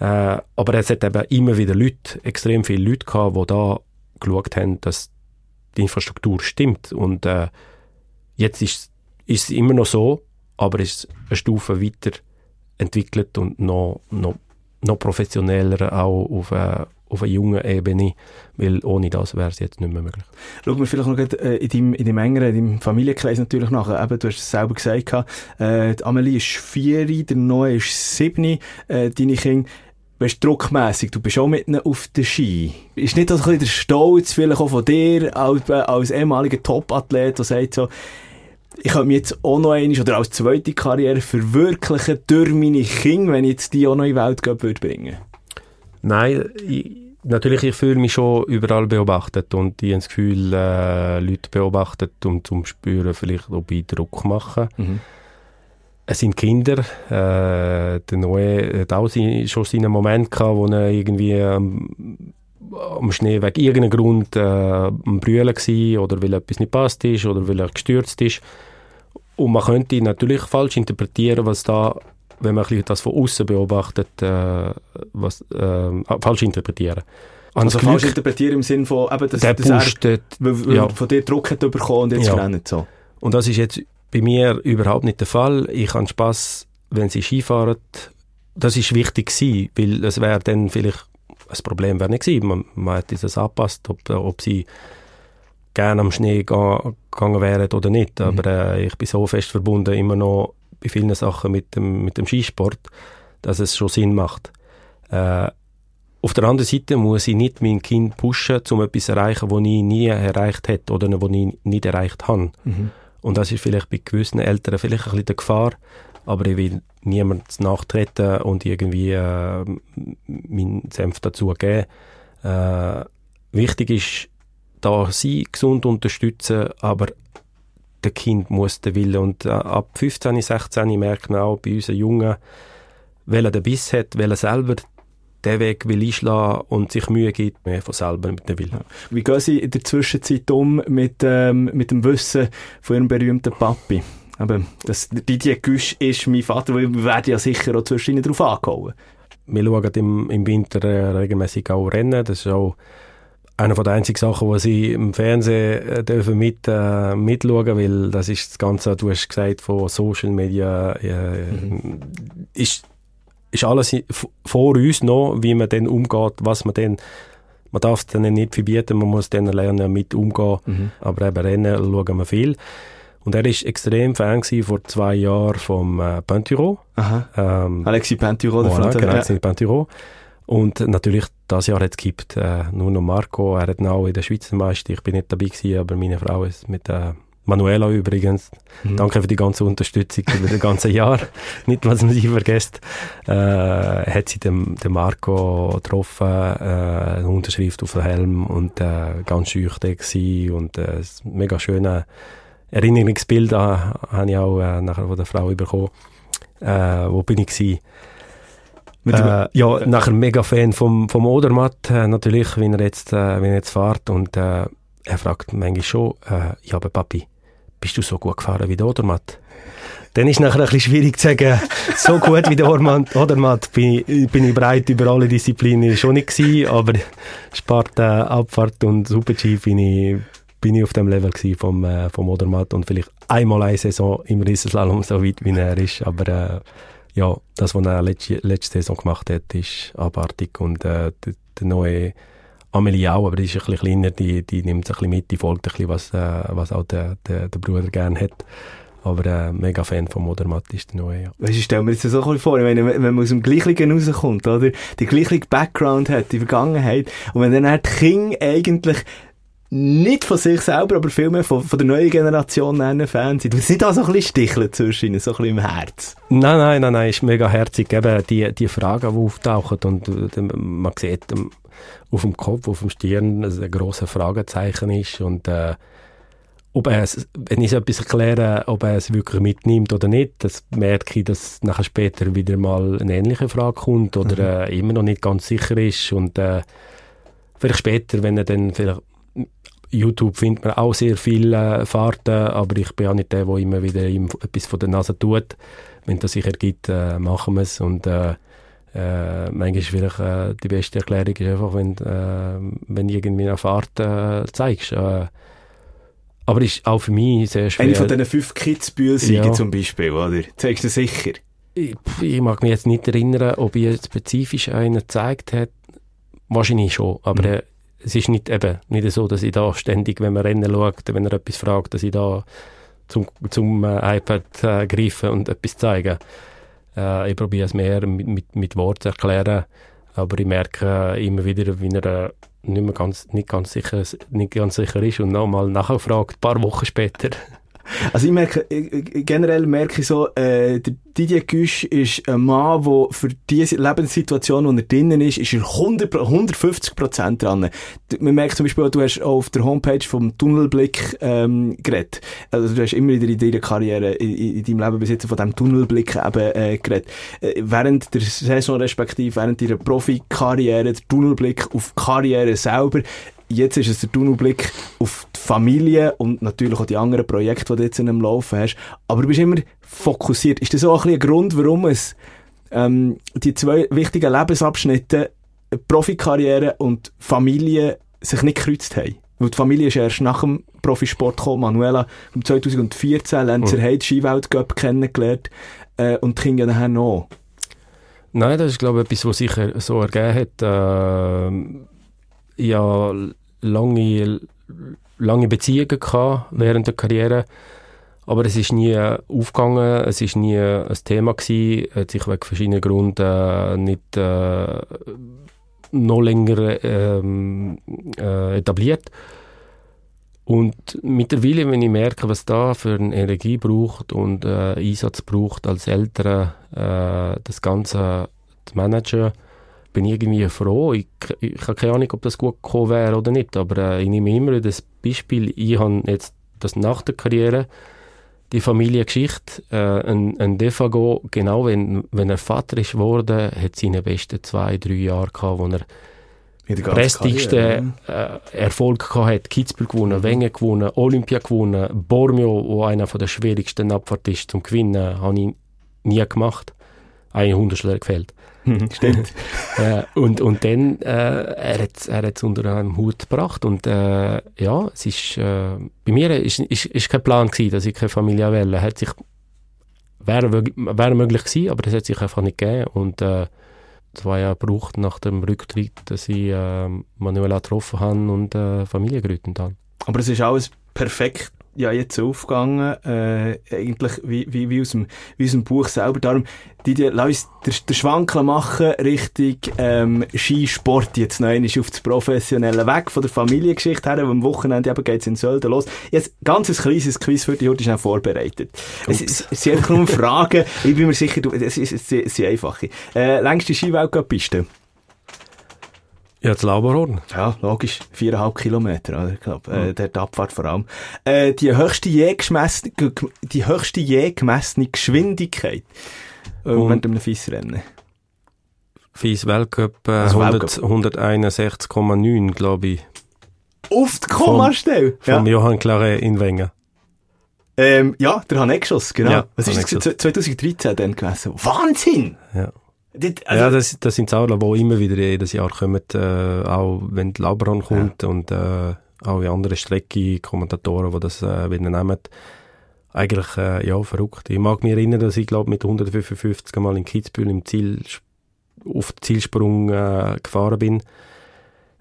Äh, aber es hat eben immer wieder Leute, extrem viele Leute gehabt, die da geschaut haben, dass die Infrastruktur stimmt. Und äh, jetzt ist, ist es immer noch so, aber es ist eine Stufe weiter entwickelt und noch, noch, noch professioneller auch auf, äh, auf einer jungen Ebene, weil ohne das wäre es jetzt nicht mehr möglich. Schauen wir vielleicht noch äh, in deinem, in deinem engeren, in deinem Familienkreis natürlich nach. Eben, du hast es selber gesagt, äh, die Amelie ist vier, der Noah ist sieben, äh, deine Kinder weißt, druckmässig, du bist auch mitten auf der Ski. Ist nicht das ein bisschen der Stolz vielleicht auch von dir als, äh, als ehemaliger Top-Athlet, der sagt so, ich könnte mich jetzt auch noch einmal oder als zweite Karriere verwirklichen durch meine Kinder, wenn ich jetzt die auch noch in die Welt bringen würde? Nein, ich, natürlich, ich fühle mich schon überall beobachtet und ich habe das Gefühl, äh, Leute beobachtet, um zu spüren, vielleicht, ob ich Druck mache. Mhm. Es sind Kinder. Äh, der Noé hat auch schon seinen Moment gehabt, wo er irgendwie ähm, am Schnee wegen irgendeinem Grund äh, am Brüllen war oder weil etwas nicht passt ist oder weil er gestürzt ist. Und man könnte natürlich falsch interpretieren, was da wenn man das von außen beobachtet, äh, was, äh, falsch interpretieren. Also falsch interpretieren im Sinne von, eben, dass, der dass pustet, er ja. von dir Druck hat bekommen und jetzt ja. rennt so. Und das ist jetzt bei mir überhaupt nicht der Fall. Ich habe Spass, wenn sie Skifahren. Das ist wichtig gewesen, weil es wäre dann vielleicht ein Problem wäre nicht gewesen. Man, man hätte das angepasst, ob, ob sie gerne am Schnee gegangen wären oder nicht. Mhm. Aber äh, ich bin so fest verbunden immer noch bei vielen Sachen mit dem, mit dem Skisport, dass es schon Sinn macht. Äh, auf der anderen Seite muss ich nicht mein Kind pushen, um etwas zu erreichen, das ich nie erreicht hätte oder was ich nicht erreicht habe. Mhm. Und das ist vielleicht bei gewissen Eltern vielleicht ein bisschen die Gefahr, aber ich will niemand nachtreten und irgendwie äh, meinen Senf dazu geben. Äh, wichtig ist, da sie gesund unterstützen, aber der Kind muss den Willen. Und äh, ab 15, 16 merkt man auch bei unseren Jungen, welcher den Biss hat, welcher selber den Weg will einschlagen und sich Mühe gibt, mehr von selber mit dem Willen. Wie gehen Sie in der Zwischenzeit um mit, ähm, mit dem Wissen von Ihrem berühmten Papi? Aber das, Didier Güsch ist mein Vater, weil wir werden ja sicher auch zwischendurch darauf angehauen. Wir schauen im, im Winter äh, regelmäßig auch Rennen. Das ist auch eine von den einzigen Sachen, die sie im Fernsehen äh, dürfen mit, äh, mitschauen, weil das ist das Ganze, du hast gesagt, von Social Media, äh, mhm. ist, ist alles vor uns noch, wie man dann umgeht, was man dann man darf es dann nicht verbieten, man muss dann lernen, mit umgehen. Mhm. Aber eben Rennen schauen wir viel. Und er ist extrem Fan vor zwei Jahren vom äh, Penturo. Ähm, Alexis Penturo, der voilà, Franzose. genau, Ja. Alexis Penturo. Und natürlich, das Jahr hat es gibt äh, nur noch Marco. Er hat auch in der Schweizer Meister. Ich bin nicht dabei gewesen, aber meine Frau ist mit äh, Manuela übrigens. Mhm. Danke für die ganze Unterstützung über das ganze Jahr. Nicht, was man sie vergisst. Äh, hat sie den, den Marco getroffen, äh, eine Unterschrift auf den Helm und äh, ganz schüch da gewesen und äh, mega schöne Erinnerungsbild äh, habe ich auch äh, nachher von der Frau bekommen. Äh, wo bin ich gewesen? Äh, ja, nachher mega Fan vom, vom Odermatt, äh, natürlich, wenn er jetzt, äh, wenn er jetzt fährt und äh, er fragt manchmal schon, äh, ja, aber Papi, bist du so gut gefahren wie der Odermatt? Dann ist nachher ein bisschen schwierig zu sagen, so gut wie der Odermatt, Odermatt bin, ich- bin ich bereit über alle Disziplinen schon nicht gewesen, aber Spart, äh, Abfahrt und Super-G bin ich, bin ich auf dem Level gewesen vom, äh, vom Odermatt und vielleicht einmal eine Saison im Riesenslalom so weit wie er ist, aber äh, ja, das, was er letzte, letzte Saison gemacht hat, ist abartig und äh, der, der neue Amelie auch, aber die ist ein bisschen kleiner, die, die nimmt es ein bisschen mit, die folgt ein bisschen, was, äh, was auch der, der, der Bruder gerne hat. Aber äh, mega Fan vom Modermatt ist der neue, ja. Weißt du, stell mir jetzt so ein bisschen vor, wenn wenn man aus dem Gleichlichen rauskommt, oder? Die gleiche Background hat, die Vergangenheit, und wenn dann die Kinder eigentlich nicht von sich selber, aber vielmehr von, von der neuen Generation einen Fan sind, du nicht auch so ein bisschen sticheln zwischen so ein bisschen im Herz. Nein, nein, nein, nein, ist mega herzig. Eben die, die Fragen, die auftauchen und äh, man sieht ähm, auf dem Kopf, auf dem Stirn, dass ein grosses Fragezeichen ist und äh, ob er es, wenn ich so etwas erkläre, ob er es wirklich mitnimmt oder nicht, das merke ich, dass nachher später wieder mal eine ähnliche Frage kommt oder äh, immer noch nicht ganz sicher ist und äh, vielleicht später, wenn er dann vielleicht YouTube findet man auch sehr viele äh, Fahrten, aber ich bin auch nicht der, der immer wieder ihm etwas von der Nase tut. Wenn das sich ergibt, äh, machen wir es. Und äh, äh, manchmal ist vielleicht äh, die beste Erklärung ist einfach, wenn, äh, wenn du irgendwie eine Fahrt äh, zeigst. Äh, aber ist auch für mich sehr schwer. Eine von diesen fünf Kitzbühel-Siegen Ja. zum Beispiel, oder? Zeigst du sicher? ich, ich mag mich jetzt nicht erinnern, ob ich spezifisch einen gezeigt hat. Wahrscheinlich schon, aber Mhm. Es ist nicht, eben, nicht so, dass ich da ständig, wenn man Rennen schaut, wenn er etwas fragt, dass ich da zum, zum äh, iPad äh, greife und etwas zeige. Äh, ich probiere es mehr mit, mit, mit Worten zu erklären, aber ich merke äh, immer wieder, wie er äh, nicht, mehr ganz, nicht, ganz sicher, nicht ganz sicher ist und nochmal nachfragt, ein paar Wochen später. Also ich merke, äh, äh, generell merke ich so, äh, der Didier Güsch ist ein Mann, der für diese Lebenssituation, wo er drinnen ist, ist er 100, 150 Prozent dran. Man merkt zum Beispiel, du hast auch auf der Homepage vom Tunnelblick ähm, geredet. Also du hast immer wieder in deiner Karriere, in, in in deinem Leben bis jetzt von diesem Tunnelblick eben äh, geredet. Äh, während der Saison respektive während deiner Profikarriere, der Tunnelblick auf Karriere selber, Jetzt ist es der Tunnelblick auf die Familie und natürlich auch die anderen Projekte, die du jetzt in einem Laufen hast. Aber du bist immer fokussiert. Ist das auch ein, ein Grund, warum es ähm, die zwei wichtigen Lebensabschnitte, äh, Profikarriere und Familie, sich nicht gekreuzt haben? Weil die Familie ist erst nach dem Profisport gekommen. Manuela um 2014 Lenzer Mhm. Heid Skiweltcup kennengelernt äh, und die Kinder ja nachher noch. Nein, das ist, glaube ich, etwas, was sich er- so ergeben hat. Ähm, ja, lange, lange Beziehungen gehabt während der Karriere, aber es ist nie aufgegangen, es ist nie ein Thema gewesen, hat sich wegen verschiedenen Gründen äh, nicht äh, noch länger ähm, äh, etabliert. Und mittlerweile, wenn ich merke, was da für eine Energie braucht und äh, Einsatz braucht als Eltern, äh, das Ganze zu managen, bin ich irgendwie froh. Ich, ich habe keine Ahnung, ob das gut gekommen wäre oder nicht, aber äh, ich nehme immer das Beispiel, ich habe jetzt das nach der Karriere, die Familiengeschichte, äh, ein, ein Defago, genau wenn, wenn er Vater ist geworden, hat seine besten zwei, drei Jahre gehabt, wo er prächtigsten Karriere, äh, Erfolg gehabt hat. Kitzbühel gewonnen, Wengen gewonnen, Olympia gewonnen, Bormio, wo einer von der schwierigsten Abfahrt ist zum Gewinnen, habe ich nie gemacht. Eine Hundertstel gefällt. Stimmt. äh, und, und dann, äh, er hat er hat's unter einem Hut gebracht und äh, ja, es ist, äh, bei mir ist, ist, ist kein Plan gewesen, dass ich keine Familie wähle. Hat sich, wäre, wäre möglich gewesen, aber das hat sich einfach nicht gegeben und äh, zwei Jahre gebraucht nach dem Rücktritt, dass ich äh, Manuela getroffen habe und äh, Familie gegründet habe. Aber es ist alles perfekt ja jetzt aufgegangen, äh, eigentlich wie, wie, wie, aus dem, wie aus dem Buch selber. Darum, die, die, lass uns den, den Schwankel machen Richtung ähm, Skisport jetzt noch einmal auf das Professionelle weg von der Familiengeschichte her, wo am Wochenende eben geht's in Sölden los. Jetzt ganz ein kleines Quiz für dich heute schnell vorbereitet. Es, es, es sind einfach nur Fragen, ich bin mir sicher, du, es, ist, es, es sind einfache. Äh, längste Skiweltcup-Piste? Ja, das Lauberhorn. Ja, logisch. Viereinhalb Kilometer, oder? Ich glaube, äh, der die Abfahrt vor allem. Äh, die höchste je gemessene, die höchste je gemessene Geschwindigkeit äh, Und- während einem Fissrennen. Fies Weltcup äh, Das 100 Weltcup. 161,9, glaube ich. Auf die Kommastelle! Ja. Vom Johann Claret in Wengen. Ähm, ja, der Haneck-Schuss, genau. Ja, Was ist das? Haneck-Schuss. gewesen? 2013 dann gemessen. Wahnsinn! Ja. Das, also, ja, das, das sind Zahlen, die immer wieder jedes Jahr kommen, äh, auch wenn die Lauberon kommt und äh, auch in anderen Strecken, Kommentatoren, die das äh, wieder nehmen. Eigentlich, äh, ja, verrückt. Ich mag mich erinnern, dass ich, glaube mit 155 Mal in Kitzbühel im Ziel, auf den Zielsprung äh, gefahren bin.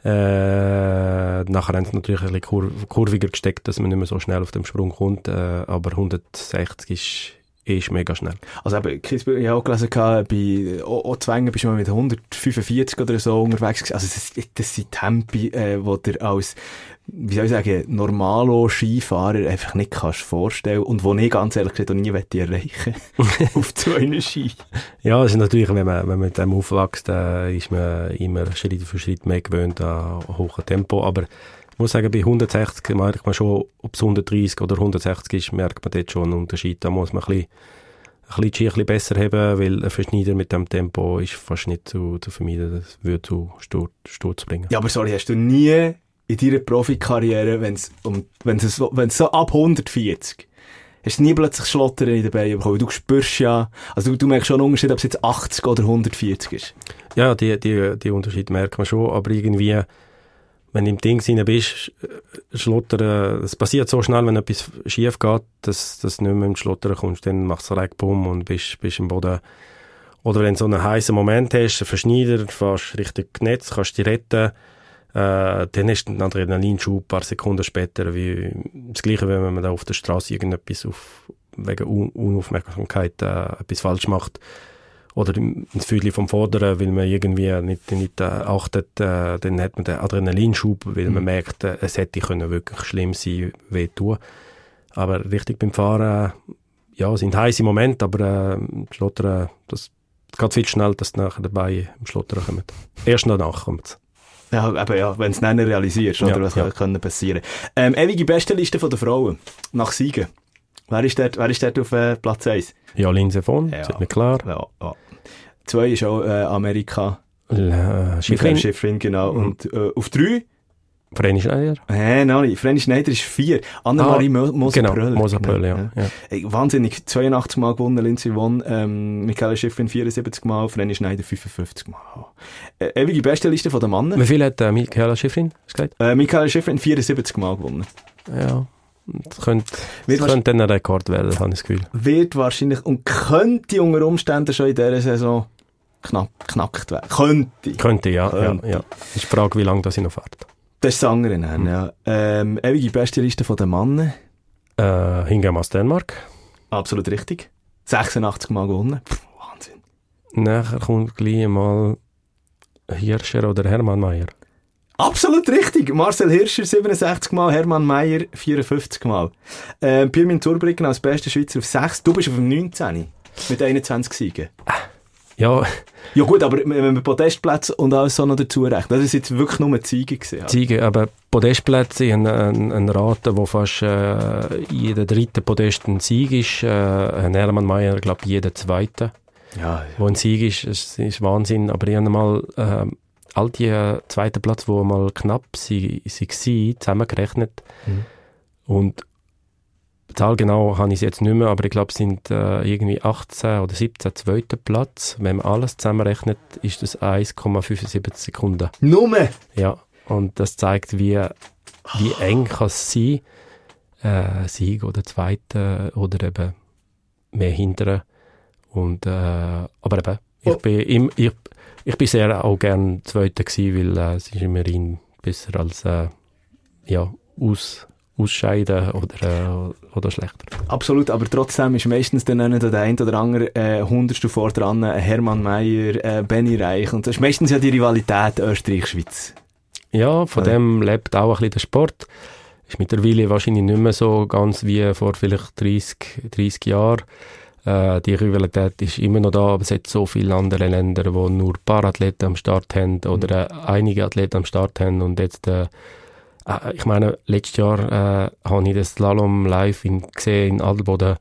Äh, nachher haben sie natürlich ein bisschen kur kurviger gesteckt, dass man nicht mehr so schnell auf dem Sprung kommt, äh, aber 160 ist, ist mega schnell. Also eben, ich habe auch gelesen, bei Ozwängen bist du mal mit 145 oder so unterwegs. Also das, das sind Tempi, äh, wo du als, wie soll ich sagen, normalo Skifahrer einfach nicht kannst vorstellen und wo ich ganz ehrlich gesagt auch nie möchte erreichen auf so einen Ski. Ja, es ist natürlich, wenn man, wenn man mit dem aufwächst, äh, ist man immer Schritt für Schritt mehr gewöhnt an hohem Tempo. Aber ich muss sagen, bei 160 merkt man schon, ob es 130 oder 160 ist, merkt man dort schon einen Unterschied. Da muss man ein bisschen, ein bisschen die Ski ein bisschen besser haben, weil ein Verschneider mit dem Tempo ist fast nicht zu, zu vermeiden. Das würde zu Sturz, Sturz bringen. Ja, aber sorry, hast du nie in deiner Profikarriere, wenn es um, wenn es so, so ab 140 Hast du nie plötzlich Schlottern in den Beinen bekommen? Du spürst ja, also du, du merkst schon einen Unterschied, ob es jetzt 80 oder 140 ist. Ja, die, die, die Unterschied merkt man schon, aber irgendwie, wenn du im Ding drin bist, äh, schlottern, es passiert so schnell, wenn etwas schief geht, dass, dass du nicht mehr im Schlottern kommst, dann machst du Bumm und bist, bist im Boden. Oder wenn du so einen heißen Moment hast, einen Verschneider, fährst richtig Netz, kannst dich retten, äh, dann hast du einen Adrenalinschub ein paar Sekunden später, wie das Gleiche, wenn man da auf der Straße irgendetwas auf, wegen Un Unaufmerksamkeit äh, etwas falsch macht oder ins Füdli vom Vorderen, weil man irgendwie nicht, nicht äh, achtet, äh, dann hat man den Adrenalinschub, weil man merkt, äh, es hätte können wirklich schlimm sein, weh tun. Aber richtig beim Fahren, äh, ja, sind heiße Momente, aber äh, Schlottern, das geht viel schnell, dass nachher dabei im Schlottern kommt. Erst danach kommt Ja, aber ja, wenn du es dann realisierst, oder Ja, was ja. kann passieren. Ähm, ewige Bestenliste von der Frauen. Nach Siegen. Wer ist dort, wer ist dort auf äh, Platz 1? Ja, Linse von, Ja. ist mir klar. Ja, ja. Zwei ist auch äh, Amerika. Äh, Michael Schifrin, Schifrin, genau. Mhm. Und äh, auf drei? Vreni Schneider. Hä, nein, Vreni Schneider ist vier. Annemarie Ah, Moser-Pröll. Genau, Moser-Pröll, ja. ja. Ey, wahnsinnig. 82 Mal gewonnen, Lindsay Vonn, ähm, Michael Schifrin 74 Mal, Vreni Schneider 55 Mal. Äh, ewige Bestenliste von den Männern. Wie viel hat äh, Michaela Schifrin gesagt? Äh, Michael Schifrin 74 Mal gewonnen. Ja, das könnte, das könnte dann ein Rekord werden, habe ich das Gefühl. wird wahrscheinlich und könnte unter Umständen schon in dieser Saison knapp knackt werden. Könnte. Könnte, ja. Könnte. ja, ja. Ist die Frage, wie lange das noch fährt. Das ist das andere, dann, ja. Ähm, ewige beste Liste von den Männern. Äh, hingehen wir aus Dänemark. Absolut richtig. 86 Mal gewonnen. Pff, Wahnsinn. Nachher kommt gleich mal Hirscher oder Hermann Mayer. Absolut richtig. Marcel Hirscher 67 Mal, Hermann Mayer 54 Mal. Ähm, Pirmin Zurbriggen als bester Schweizer auf 6. Du bist auf dem 19. Mit 21 Siegen. Ja, Ja gut, aber wenn man Podestplätze und alles so noch dazu rechnet, das ist jetzt wirklich nur die Siege gewesen. Also. Ziege, aber Podestplätze haben eine, eine Rate, wo fast äh, jeder dritte Podest ein Sieg ist. Äh, ein Hermann Mayer, glaube ich, jeder zweite. Ja, wo ein Sieg ist, ist, ist Wahnsinn. Aber ich habe mal äh, all die äh, zweiten Platz, wo mal knapp sie, sie waren, zusammengerechnet. Mhm. Und die Zahl genau habe ich jetzt nicht mehr, aber ich glaube, es sind äh, irgendwie 18 oder 17 zweiter Platz. Wenn man alles zusammenrechnet, ist das 1,75 Sekunden. Nummer! Ja, und das zeigt, wie, wie eng kann es sein, äh, Sieg oder Zweite oder eben mehr hinteren. Und, äh, aber eben, ich, Oh. bin, im, ich, ich bin sehr auch gern Zweiter gewesen, weil äh, es ist immerhin besser als, äh, ja, aus, ausscheiden oder, äh, oder schlechter. Absolut, aber trotzdem ist meistens dann nicht der ein oder andere äh, Hundertstel vor dran, äh, Hermann Mayer, äh, Benny Reich und das ist meistens ja die Rivalität Österreich-Schweiz. Ja, von Ja. dem lebt auch ein bisschen der Sport. Ist mittlerweile wahrscheinlich nicht mehr so ganz wie vor vielleicht 30, 30 Jahren. Äh, die Rivalität ist immer noch da, aber es hat so viele andere Länder, die nur ein paar Athleten am Start haben oder äh, einige Athleten am Start haben und jetzt äh, äh, ich meine, letztes Jahr äh, habe ich den Slalom live in, gesehen in Adelboden.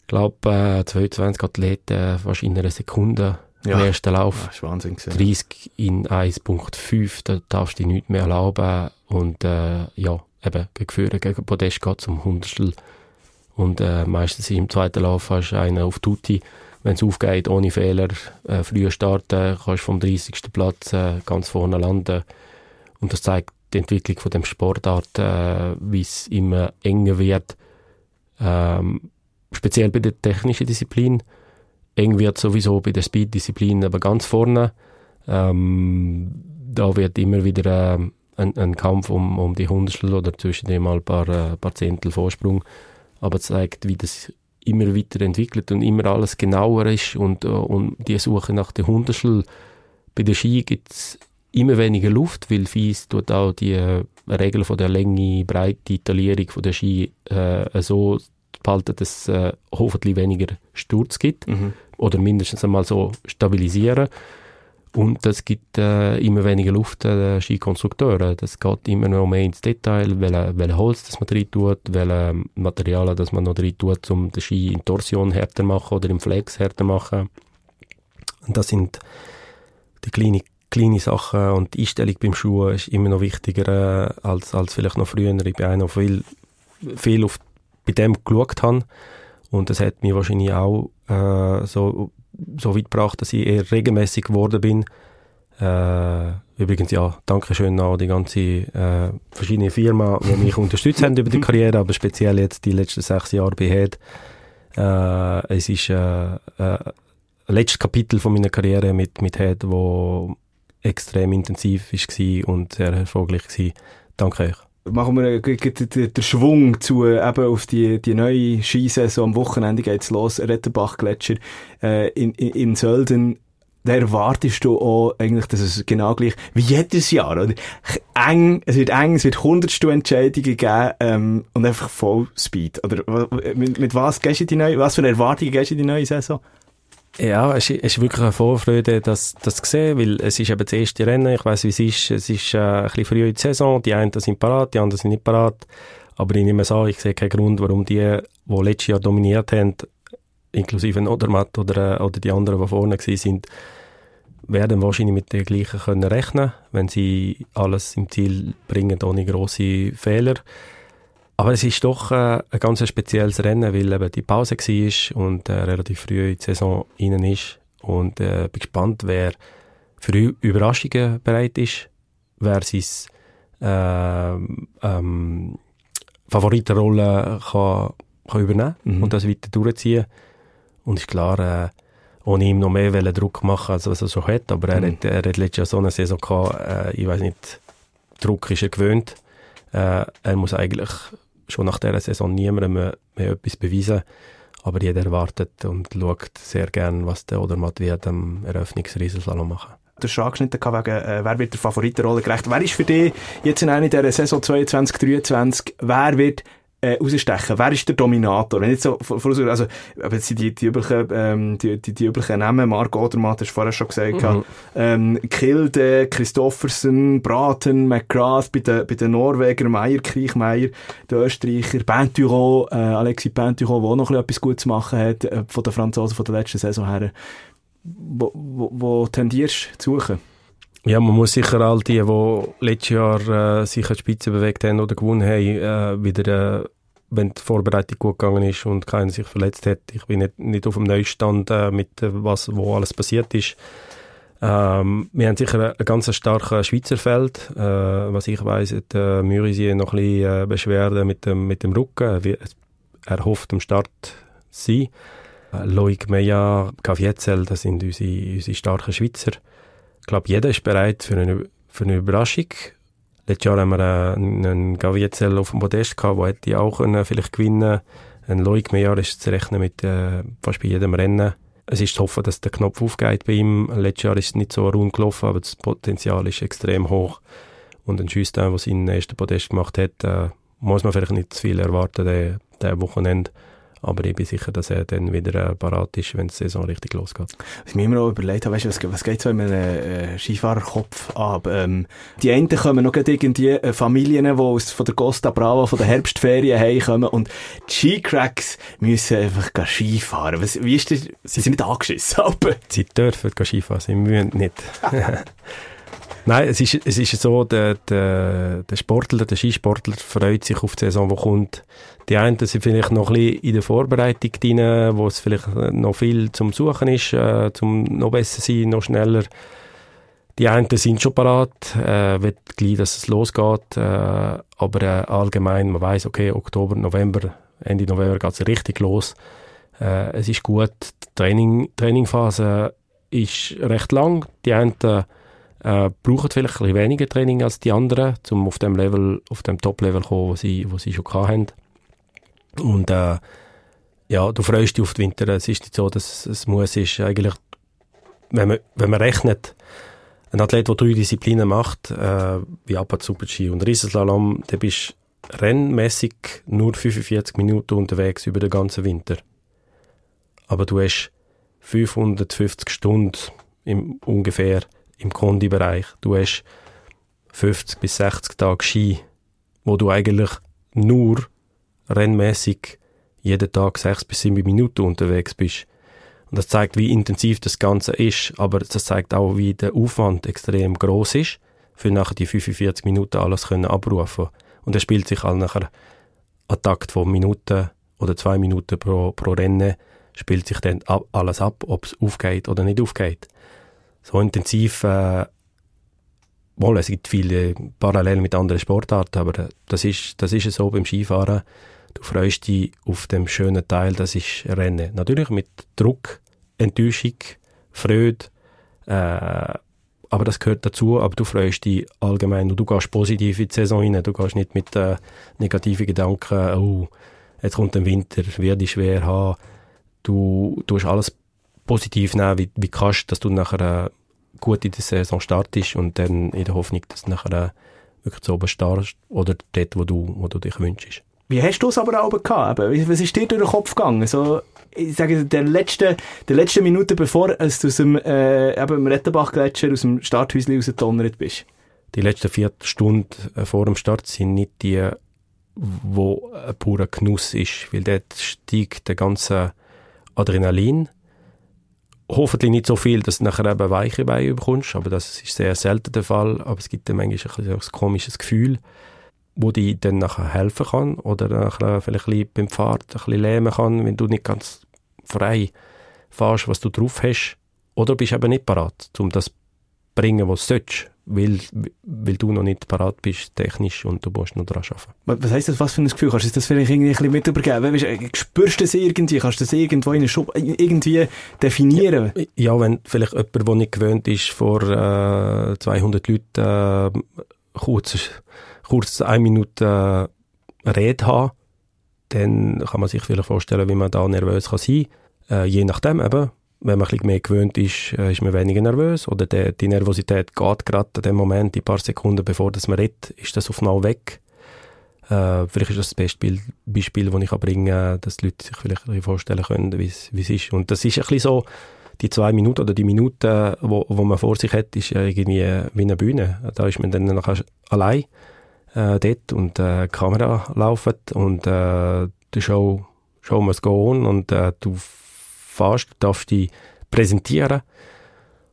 Ich glaube, äh, 22 Athleten, fast in einer Sekunde Ja. im ersten Lauf. Das ist Wahnsinn gewesen. 30 in 1.5, da darfst du dir nichts mehr erlauben. Und äh, ja, eben, gegen Führer, gegen Podest geht es um Hundertstel. Und äh, meistens im zweiten Lauf hast du einen auf Tutti. Wenn es aufgeht, ohne Fehler, äh, früher starten, kannst du vom 30. Platz äh, ganz vorne landen. Und das zeigt die Entwicklung von dem Sportart, äh, wie es immer enger wird. Ähm, speziell bei der technischen Disziplin. Eng wird sowieso bei der Speed-Disziplin, aber ganz vorne. Ähm, da wird immer wieder ähm, ein, ein Kampf um, um die Hundertstel oder zwischen dem mal ein paar, äh, paar Zehntel Vorsprung. Aber zeigt, wie das immer weiter entwickelt und immer alles genauer ist und, äh, und die Suche nach der Hundertstel. Bei der Ski gibt es immer weniger Luft, weil Fies tut auch die äh, Regel von der Länge, Breite, Taillierung von der Ski äh, so behalten, dass es äh, hoffentlich weniger Sturz gibt Mhm. oder mindestens einmal so stabilisieren. Und das gibt äh, immer weniger Luft äh, den Skikonstrukteuren. Das geht immer noch mehr ins Detail, welche, welche Holz das man drin tut, welche Materialien das man noch drin tut, um den Ski in Torsion härter machen oder im Flex härter machen. Und das sind die kleinen kleine Sachen und die Einstellung beim Schuh ist immer noch wichtiger äh, als, als vielleicht noch früher. Ich bin einer, viel, viel auf, bei dem geschaut habe und das hat mich wahrscheinlich auch äh, so, so weit gebracht, dass ich eher regelmäßig geworden bin. Äh, übrigens, ja, danke schön an die ganze äh, verschiedene Firmen, die mich unterstützt haben über die Karriere, aber speziell jetzt die letzten sechs Jahre bei Head. Äh, es ist äh, äh, letztes Kapitel von meiner Karriere mit, mit Head, wo extrem intensiv war und sehr erfolgreich war. Danke euch. Machen wir äh, den Schwung zu, äh, eben auf die, die neue Skisaison. Am Wochenende geht's los, Rettenbach-Gletscher äh, in, in, in Sölden. Da erwartest du auch eigentlich, dass es genau gleich wie jedes Jahr, oder? Eng, es wird eng, es wird hundertste Entscheidungen geben, ähm, und einfach Vollspeed. Oder wa- mit, mit was gehst du die neue, was für Erwartungen gehst du in die neue Saison? Ja, es ist, wirklich eine Vorfreude, das, das zu sehen, weil es ist eben das erste Rennen. Ich weiß, wie es ist. Es ist äh, ein bisschen früh in der Saison. Die einen sind parat, die anderen sind nicht parat. Aber ich nehme es an, ich sehe keinen Grund, warum die, die letztes Jahr dominiert haben, inklusive Nodermatt oder, äh, oder die anderen, die vorne sind, werden wahrscheinlich mit den gleichen können rechnen, wenn sie alles im Ziel bringen, ohne grosse Fehler. Aber es ist doch äh, ein ganz spezielles Rennen, weil eben die Pause war und äh, relativ früh in die Saison rein ist. Und äh, bin gespannt, wer für Überraschungen bereit ist, wer seine äh, ähm, Favoritenrolle kann, kann übernehmen Mhm. und das weiter durchziehen. Und ist klar, äh, ohne ihm noch mehr Druck machen, als was er schon hat. Aber er, Mhm. hat, er hat letztes Jahr so eine Saison gehabt, äh, ich weiß nicht, Druck ist er gewöhnt. Äh, er muss eigentlich schon nach dieser Saison niemandem mehr, mehr etwas beweisen. Aber jeder erwartet und schaut sehr gern, was der Odermatt wird am Eröffnungsriesenslalom machen. Du hast schon angeschnitten wegen, äh, wer wird der Favoritenrolle gerecht. Wer ist für dich jetzt in einer dieser Saison 22, 23, wer wird äh, rausstechen? Wer ist der Dominator? Wenn jetzt so, also, aber jetzt die, die üblichen, ähm, die, die, die üblichen Namen, Marc Odermatt, hast du vorher schon gesagt, Mhm. ähm, Kilde, Christoffersen, Braten, McGrath, bei den, bei den Norwegern, Meier, Kriechmeier, der Österreicher, Pinturo, äh, Alexis Pinturo, der auch noch ein bisschen etwas gut zu machen hat, äh, von den Franzosen von der letzten Saison her. Wo, wo, wo tendierst du zu suchen? Ja, man muss sicher all die, die letztes Jahr äh, sich an die Spitze bewegt haben oder gewonnen haben, äh, wieder, äh, wenn die Vorbereitung gut gegangen ist und keiner sich verletzt hat. Ich bin nicht, nicht auf dem Neustand äh, mit äh, was, wo alles passiert ist. Ähm, wir haben sicher ein ganz starkes Schweizer Feld. Äh, was ich weiss, hat äh, Mürisier noch ein bisschen äh, Beschwerden mit dem, mit dem Rücken. Er, hofft am Start zu sein. Äh, Loic Meja, Kavietzel, das sind unsere, unsere starken Schweizer. Ich glaube, jeder ist bereit für eine, für eine Überraschung. Letztes Jahr haben wir einen Gaviezel auf dem Podest gehabt, der hätte auch können, vielleicht gewinnen Ein Loic Meillard ist zu rechnen mit äh, fast bei jedem Rennen. Es ist zu hoffen, dass der Knopf aufgeht bei ihm. Letztes Jahr ist es nicht so rund gelaufen, aber das Potenzial ist extrem hoch. Und ein Schüster, der seinen ersten Podest gemacht hat, äh, muss man vielleicht nicht zu viel erwarten, der, der Wochenende. Aber ich bin sicher, dass er dann wieder äh, parat ist, wenn die Saison richtig losgeht. Was ich mir immer auch überlegt habe, weißt du, was, was geht so in einem äh, Skifahrerkopf ab? Ähm, die einen kommen noch irgendwie äh, Familien, die aus, von der Costa Brava, von der Herbstferien heimkommen und die Skicracks müssen einfach Skifahren. Was, wie ist das? Sie sind nicht angeschissen, aber... Sie dürfen Skifahren, sie müssen nicht. Nein, es ist, es ist so, der, der, der Sportler, der Skisportler freut sich auf die Saison, die kommt. Die einen sind vielleicht noch ein bisschen in der Vorbereitung drin, wo es vielleicht noch viel zum Suchen ist, äh, zum noch besser sein, noch schneller. Die einen sind schon parat, äh, wird gleich, dass es losgeht, äh, aber äh, allgemein, man weiß, okay, Oktober, November, Ende November geht es richtig los. Äh, es ist gut, die Training, Trainingphase ist recht lang. Die einen äh, brauchen vielleicht ein bisschen weniger Training als die anderen, um auf dem Level, auf dem Top-Level zu kommen, wo sie, wo sie schon hatten. Und äh, ja, du freust dich auf den Winter. Es ist nicht so, dass es muss ist eigentlich, wenn man, wenn man rechnet, ein Athlet, der drei Disziplinen macht, äh, wie Abfahrt, Super-G und Riesenslalom, der bist rennmäßig nur 45 Minuten unterwegs über den ganzen Winter. Aber du hast 550 Stunden im, ungefähr im Kondibereich. Du hast 50 bis 60 Tage Ski, wo du eigentlich nur rennmäßig jeden Tag 6 bis 7 Minuten unterwegs bist. Und das zeigt, wie intensiv das Ganze ist, aber das zeigt auch, wie der Aufwand extrem groß ist, für nachher die 45 Minuten alles können abrufen. Und er spielt sich halt nachher ein Takt von Minuten oder zwei Minuten pro, pro Rennen, spielt sich dann alles ab, ob es aufgeht oder nicht aufgeht so intensiv, äh, wohl, es gibt viele Parallelen mit anderen Sportarten, aber das ist, das ist so beim Skifahren. Du freust dich auf dem schönen Teil, das ist Rennen. Natürlich mit Druck, Enttäuschung, Freude, äh, aber das gehört dazu, aber du freust dich allgemein und du gehst positiv in die Saison rein, du gehst nicht mit äh, negativen Gedanken, oh, jetzt kommt der Winter, werde ich schwer haben. Du, du hast alles positiv nehmen, wie, wie kannst, dass du nachher äh, gut in der Saison startest und dann in der Hoffnung, dass du nachher äh, wirklich zu oben startest oder dort, wo du, wo du dich wünschst. Wie hast du es aber auch gehabt? Was ist dir durch den Kopf gegangen? So, ich sage, der letzte, der letzte Minute bevor du aus dem, äh, eben Rettenbach-Gletscher aus dem Starthäuschen rausgedonnert bist? Die letzten vier Stunden äh, vor dem Start sind nicht die, wo ein purer Genuss ist, weil dort steigt der ganze Adrenalin, hoffentlich nicht so viel, dass du nachher eben weiche Beine bekommst, aber das ist sehr selten der Fall. Aber es gibt dann manchmal ein, ein komisches Gefühl, wo dir dann nachher helfen kann oder nachher vielleicht ein bisschen beim Fahrt ein bisschen lähmen kann, wenn du nicht ganz frei fährst, was du drauf hast. Oder bist eben nicht parat, um das zu bringen, was du sollst weil, weil du noch nicht parat bist, technisch, und du musst noch daran arbeiten. Was heisst das, was für ein Gefühl? Kannst du das vielleicht irgendwie ein bisschen mit übergeben? Weißt, äh, spürst du das irgendwie? Kannst du das irgendwo in Schub irgendwie definieren? Ja, ja, wenn vielleicht jemand, der nicht gewöhnt ist, vor äh, 200 Leuten äh, kurz, kurz eine Minute äh, Rede haben, dann kann man sich vielleicht vorstellen, wie man da nervös kann sein kann. Äh, je nachdem eben, wenn man ein bisschen mehr gewöhnt ist, äh, ist man weniger nervös oder der, die Nervosität geht gerade in dem Moment, die paar Sekunden bevor das man redet, ist das auf einmal weg. Äh, vielleicht ist das das beste Beispiel, das ich bringen kann, dass die Leute sich vielleicht vorstellen können, wie es ist. Und das ist ein bisschen so, die zwei Minuten oder die Minuten, wo, wo man vor sich hat, ist irgendwie wie eine Bühne. Da ist man dann nachher allein äh, dort und äh, die Kamera läuft und äh, die Show, Show must go und äh, du fährst, darfst dich präsentieren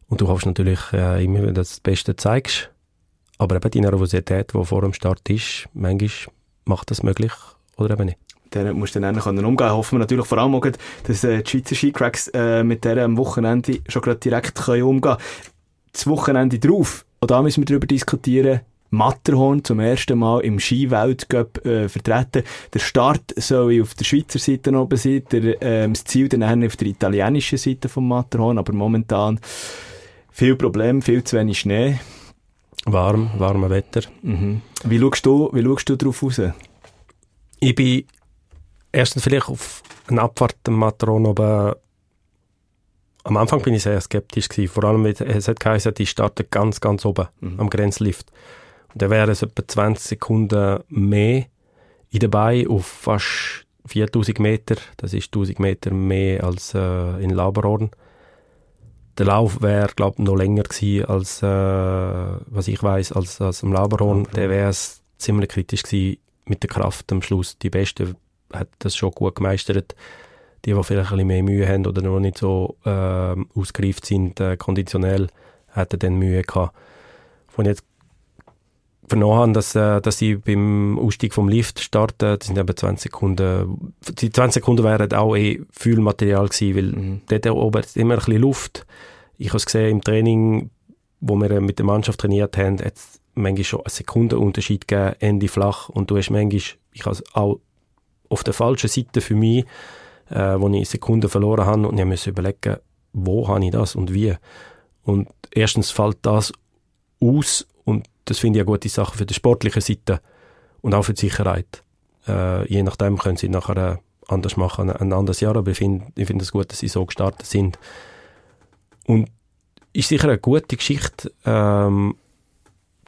und du hoffst natürlich äh, immer, dass du das Beste zeigst. Aber eben die Nervosität, die vor dem Start ist, manchmal macht das möglich oder eben nicht. Dann musst du dann umgehen können. Hoffen wir natürlich vor allem auch, dass äh, die Schweizer Skicracks äh, mit der am Wochenende schon direkt können umgehen können. Das Wochenende drauf, auch da müssen wir darüber diskutieren, Matterhorn zum ersten Mal im Skiweltcup äh, vertreten. Der Start soll auf der Schweizer Seite oben sein, der, äh, das Ziel dann auf der italienischen Seite vom Matterhorn, aber momentan viel Problem, viel zu wenig Schnee. Warm, warmes Wetter. Mhm. Wie schaust du, wie schaust du darauf raus? Ich bin erstens vielleicht auf eine Abfahrt am Matron oben am Anfang bin ich sehr skeptisch gewesen. Vor allem, weil es hat geheißen, die starten ganz, ganz oben Mhm. am Grenzlift. Dann wären es etwa 20 Sekunden mehr in dabei auf fast 4000 Meter. Das ist 1000 Meter mehr als äh, in Laberorden. Der Lauf wäre, glaube ich, noch länger gewesen als, äh, was ich weiß, als, als am Laberhorn. Laberhorn. Der wäre es ziemlich kritisch gewesen mit der Kraft am Schluss. Die Beste hat das schon gut gemeistert. Die, die vielleicht ein bisschen mehr Mühe haben oder noch nicht so äh, ausgereift sind, äh, konditionell, hätten dann Mühe gehabt. Von jetzt vernommen habe, dass, äh, dass sie beim Ausstieg vom Lift starten, das sind eben 20 Sekunden, die 20 Sekunden wären auch eh Fühlmaterial gewesen, weil Mhm. dort oben ist immer ein bisschen Luft. Ich habe es gesehen im Training, wo wir mit der Mannschaft trainiert haben, hat es manchmal schon einen Sekundenunterschied gegeben, Ende flach. Und du hast manchmal, ich habe auch auf der falschen Seite für mich, äh, wo ich Sekunden verloren habe und ich musste überlegen, wo habe ich das und wie. Und erstens fällt das aus und das finde ich eine gute Sache für die sportliche Seite und auch für die Sicherheit. Äh, je nachdem können sie nachher äh, anders machen, ein, anderes Jahr, aber ich finde ich finde es gut, dass sie so gestartet sind. Und ist sicher eine gute Geschichte, ähm,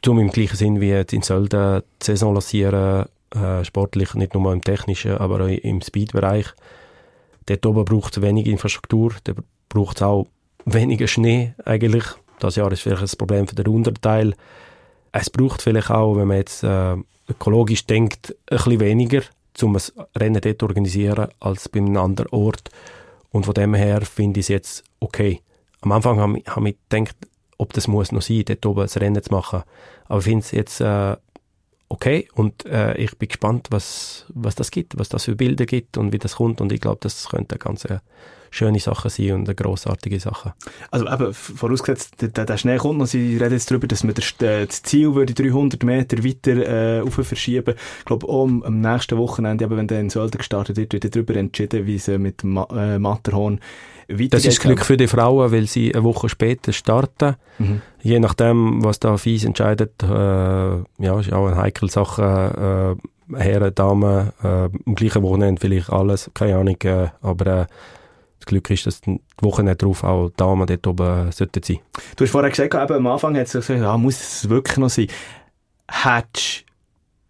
um im gleichen Sinn wie in Sölden die Saison lancieren, äh, sportlich, nicht nur im technischen, aber auch im Speed-Bereich. Dort oben braucht es wenig Infrastruktur, da braucht es auch weniger Schnee eigentlich. Das Jahr ist vielleicht ein Problem für den Unterteil. Es braucht vielleicht auch, wenn man jetzt äh, ökologisch denkt, ein bisschen weniger, um ein Rennen dort zu organisieren, als bei einem anderen Ort. Und von dem her finde ich es jetzt okay. Am Anfang habe ich, hab ich gedacht, ob das muss noch sein, dort oben ein Rennen zu machen. Aber ich finde es jetzt äh, okay und äh, ich bin gespannt, was, was das gibt, was das für Bilder gibt und wie das kommt. Und ich glaube, das könnte eine ganz äh, schöne Sache sein und eine grossartige Sache. Also eben, vorausgesetzt, der, der- der Schnee kommt noch, Sie reden jetzt darüber, dass man das, das Ziel würde 300 Meter weiter äh, rauf verschieben. Ich glaube, auch am, nächsten Wochenende, eben, wenn dann in Sölden gestartet wird, wird darüber entschieden, wie äh, mit Ma äh, Matterhorn. Das ist Glück für die Frauen, weil sie eine Woche später starten. Mhm. Je nachdem, was da FIS entscheidet, äh, ja, ist auch eine heikle Sache. Äh, Herren, Damen, äh, am gleichen Wochenende vielleicht alles, keine Ahnung. Äh, aber äh, das Glück ist, dass die Wochenende drauf auch die Damen dort oben sollten sein. Du hast vorher gesagt, eben, am Anfang hat es gesagt, ah, muss es wirklich noch sein. Hättest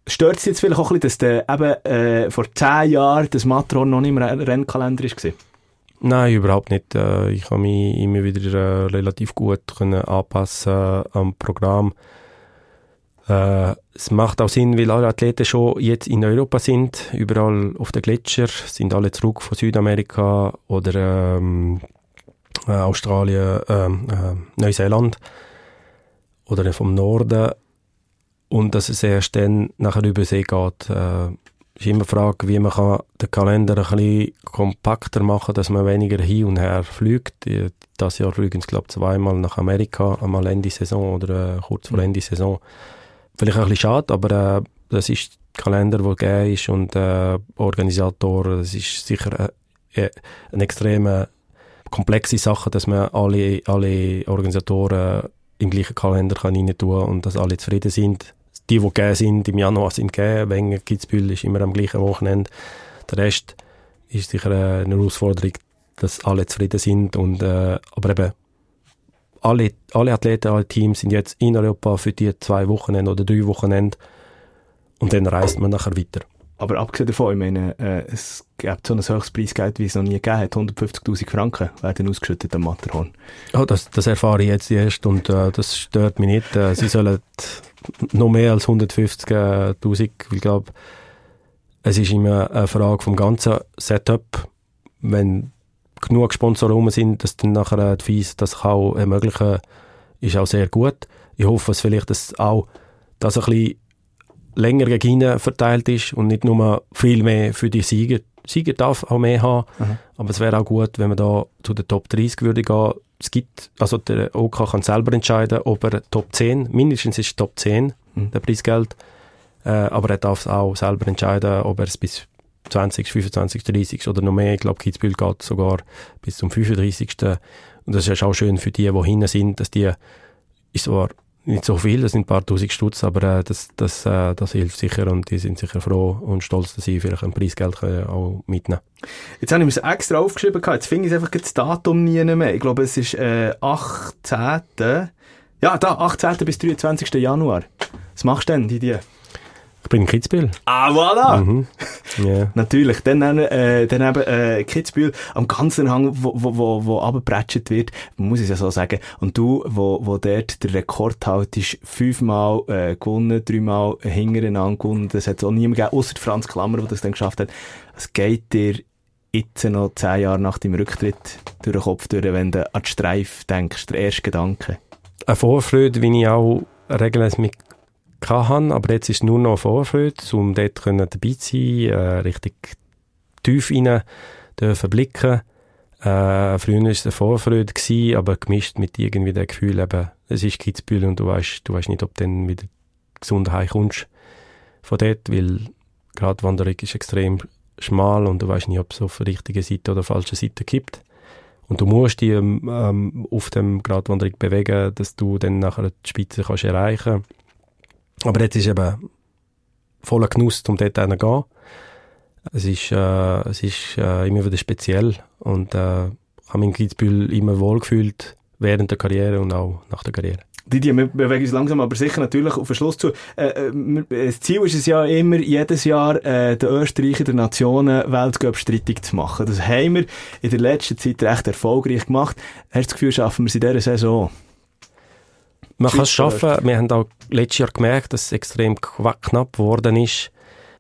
Stört es jetzt vielleicht auch ein bisschen, dass der, eben, äh, vor zehn Jahren das Matterhorn noch nicht im Ren- Rennkalender war? Nein, überhaupt nicht. Äh, Ich habe mich immer wieder äh, relativ gut anpassen am Programm. Äh, Es macht auch Sinn, weil alle Athleten schon jetzt in Europa sind, überall auf den Gletscher, sind alle zurück von Südamerika oder ähm, äh, Australien, ähm, äh, Neuseeland oder vom Norden und dass es erst dann nachher über See geht. Äh, ist immer die Frage, wie man kann den Kalender ein bisschen kompakter machen kann, dass man weniger hin und her fliegt. Das Jahr übrigens, glaube ich, zweimal nach Amerika, einmal Ende Saison oder äh, kurz vor Ende Saison. Vielleicht ein bisschen schade, aber äh, das ist der Kalender, der gegeben ist und äh, Organisator, das ist sicher äh, äh, eine extrem komplexe Sache, dass man alle, alle Organisatoren im gleichen Kalender kann rein tun und dass alle zufrieden sind. Die, die gegeben sind, im Januar sind gegeben. Wenger, Kitzbühel ist immer am gleichen Wochenende. Der Rest ist sicher äh, eine Herausforderung, dass alle zufrieden sind. Und, äh, aber eben, alle, alle Athleten, alle Teams sind jetzt in Europa für die zwei Wochenende oder drei Wochenende. Und dann reist man nachher weiter. Aber abgesehen davon, ich meine, äh, es gibt so ein höchstes Preisgeld, wie es noch nie gegeben hat. 150.000 Franken werden ausgeschüttet am Matterhorn. Ja, das, das erfahre ich jetzt erst und äh, das stört mich nicht. Äh, sie sollen noch mehr als 150.000, ich glaube, es ist immer eine Frage vom ganzen Setup. Wenn genug Sponsoren sind, dass dann nachher die FIS das auch ermöglichen, ist auch sehr gut. Ich hoffe, dass vielleicht das auch das ein bisschen länger gegen ihn verteilt ist und nicht nur viel mehr für die Sieger. Sieger darf auch mehr haben, Aha. aber es wäre auch gut, wenn man da zu den Top 30 würde gehen. Es gibt, also der OK kann selber entscheiden, ob er Top 10, mindestens ist Top 10 Mhm. der Preisgeld, äh, aber er darf auch selber entscheiden, ob er es bis 20, 25, 30 oder noch mehr, ich glaube Kitzbühel geht sogar bis zum 35. Und das ist auch schön für die, die hinten sind, dass die ist zwar nicht so viel, das sind ein paar tausend Stutz, aber äh, das, das, äh, das hilft sicher und die sind sicher froh und stolz, dass sie vielleicht ein Preisgeld auch mitnehmen Jetzt habe ich mir extra aufgeschrieben, jetzt finde ich einfach das Datum nie mehr. Ich glaube, es ist äh, 18. Ja, da, 18. bis 23. Januar. Was machst du denn, Didier? Ich bin in Kitzbühel. Ah, voilà! Mhm. Yeah. Natürlich. Dann, äh, dann eben äh, Kitzbühel am ganzen Hang, wo, wo, wo, wo runtergepratscht wird, muss ich es ja so sagen. Und du, wo, wo dort der Rekord haltest, fünfmal äh, gewonnen, dreimal hintereinander gewonnen, das hat es auch niemand gegeben, außer Franz Klammer, der das dann geschafft hat. Es geht dir jetzt noch zehn Jahre nach deinem Rücktritt durch den Kopf durch, wenn du an die Streif denkst, der erste Gedanke? Eine Vorfreude, wie ich auch regelmäßig mit hatte, aber jetzt ist nur noch Vorfreude, um dort dabei zu sein, äh, richtig tief rein dürfen blicken. Äh, früher war es eine Vorfreude, gewesen, aber gemischt mit irgendwie dem Gefühl, eben, es ist Kitzbühel und du weißt, du weißt nicht, ob du dann wieder gesund heimkommst von dort, weil gerade Wanderung ist extrem schmal und du weißt nicht, ob es auf der richtigen Seite oder falschen Seite gibt. Und du musst dich ähm, auf dem Gratwanderung bewegen, dass du dann nachher die Spitze kannst erreichen Aber jetzt ist eben voller Genuss, um dort zu gehen. Es ist, äh, es ist äh, immer wieder speziell und äh, habe mich in Kitzbühel immer wohlgefühlt während der Karriere und auch nach der Karriere. Didier, wir bewegen uns langsam aber sicher natürlich auf den Schluss zu. Äh, äh, das Ziel ist es ja immer, jedes Jahr äh, den Österreicher der Nationen Weltcup streitig zu machen. Das haben wir in der letzten Zeit recht erfolgreich gemacht. Hast du das Gefühl, schaffen wir es in dieser Saison? Man kann es schaffen. Wir haben auch letztes Jahr gemerkt, dass es extrem knapp geworden ist.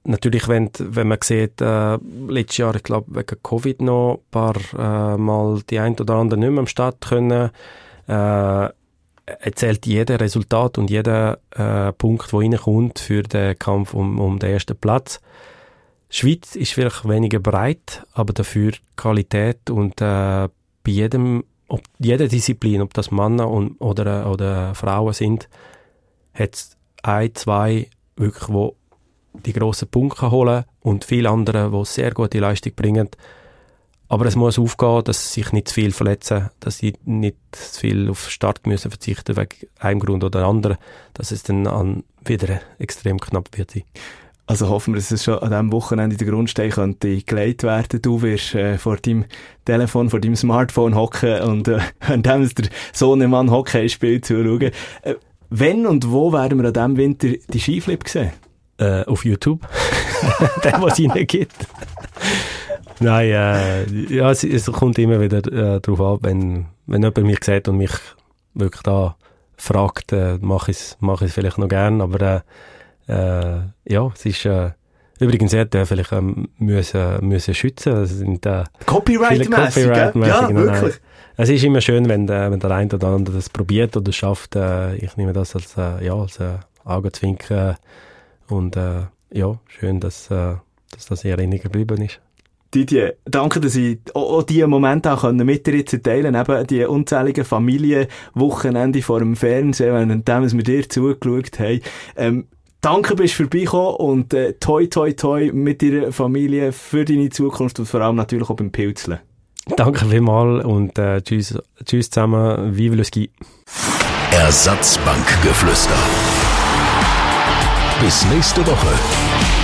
Natürlich, wenn, wenn man sieht, äh, letztes Jahr, ich glaube, wegen Covid noch ein paar äh, Mal die ein oder andere nicht mehr am Start können, äh, erzählt jeder Resultat und jeder äh, Punkt, der reinkommt für den Kampf um, um den ersten Platz. Die Schweiz ist vielleicht weniger breit, aber dafür Qualität und äh, bei jedem, ob jeder Disziplin, ob das Männer und, oder, oder Frauen sind, hat ein, zwei wirklich, wo die grossen Punkte holen und viele andere, die sehr gute Leistung bringen. Aber es muss aufgehen, dass sie sich nicht zu viel verletzen, dass sie nicht zu viel auf Start müssen verzichten wegen einem Grund oder anderen, dass es dann an wieder extrem knapp wird sein. Also hoffen wir, dass es schon an diesem Wochenende der Grundstein könnte gelegt werden. Du wirst äh, vor deinem Telefon, vor deinem Smartphone hocken und äh, während der Sohnemann Hockey spielt zuschauen. Äh, wenn und wo werden wir an diesem Winter die Skiflip sehen? Äh, auf YouTube. Der, was es reingibt. Nein, äh, ja, es, es, kommt immer wieder äh, darauf ab, wenn, wenn jemand mich sieht und mich wirklich da fragt, äh, mache ich es mach vielleicht noch gern, aber äh, äh, ja, es ist äh, übrigens hätte vielleicht ähm, müssen, müssen schützen. Es sind äh, Copyright-mäßig, Copyright ja, genau, wirklich. Es ist immer schön, wenn, äh, wenn der eine oder andere das probiert oder schafft. Äh, ich nehme das als, äh, ja, als äh, Augenzwinken und äh, ja, schön, dass, äh, dass das in Erinnerung geblieben ist. Didier, danke, dass ich auch, diese Momente auch mit dir jetzt teilen eben die unzähligen Familienwochenende vor dem Fernsehen, während wir dir zugeschaut haben. Ähm, danke, bist du vorbeigekommen und äh, toi, toi, toi mit deiner Familie für deine Zukunft und vor allem natürlich auch beim Pilzeln. Danke vielmals und äh, tschüss, tschüss zusammen, vive le ski. Ersatzbankgeflüster. Bis nächste Woche.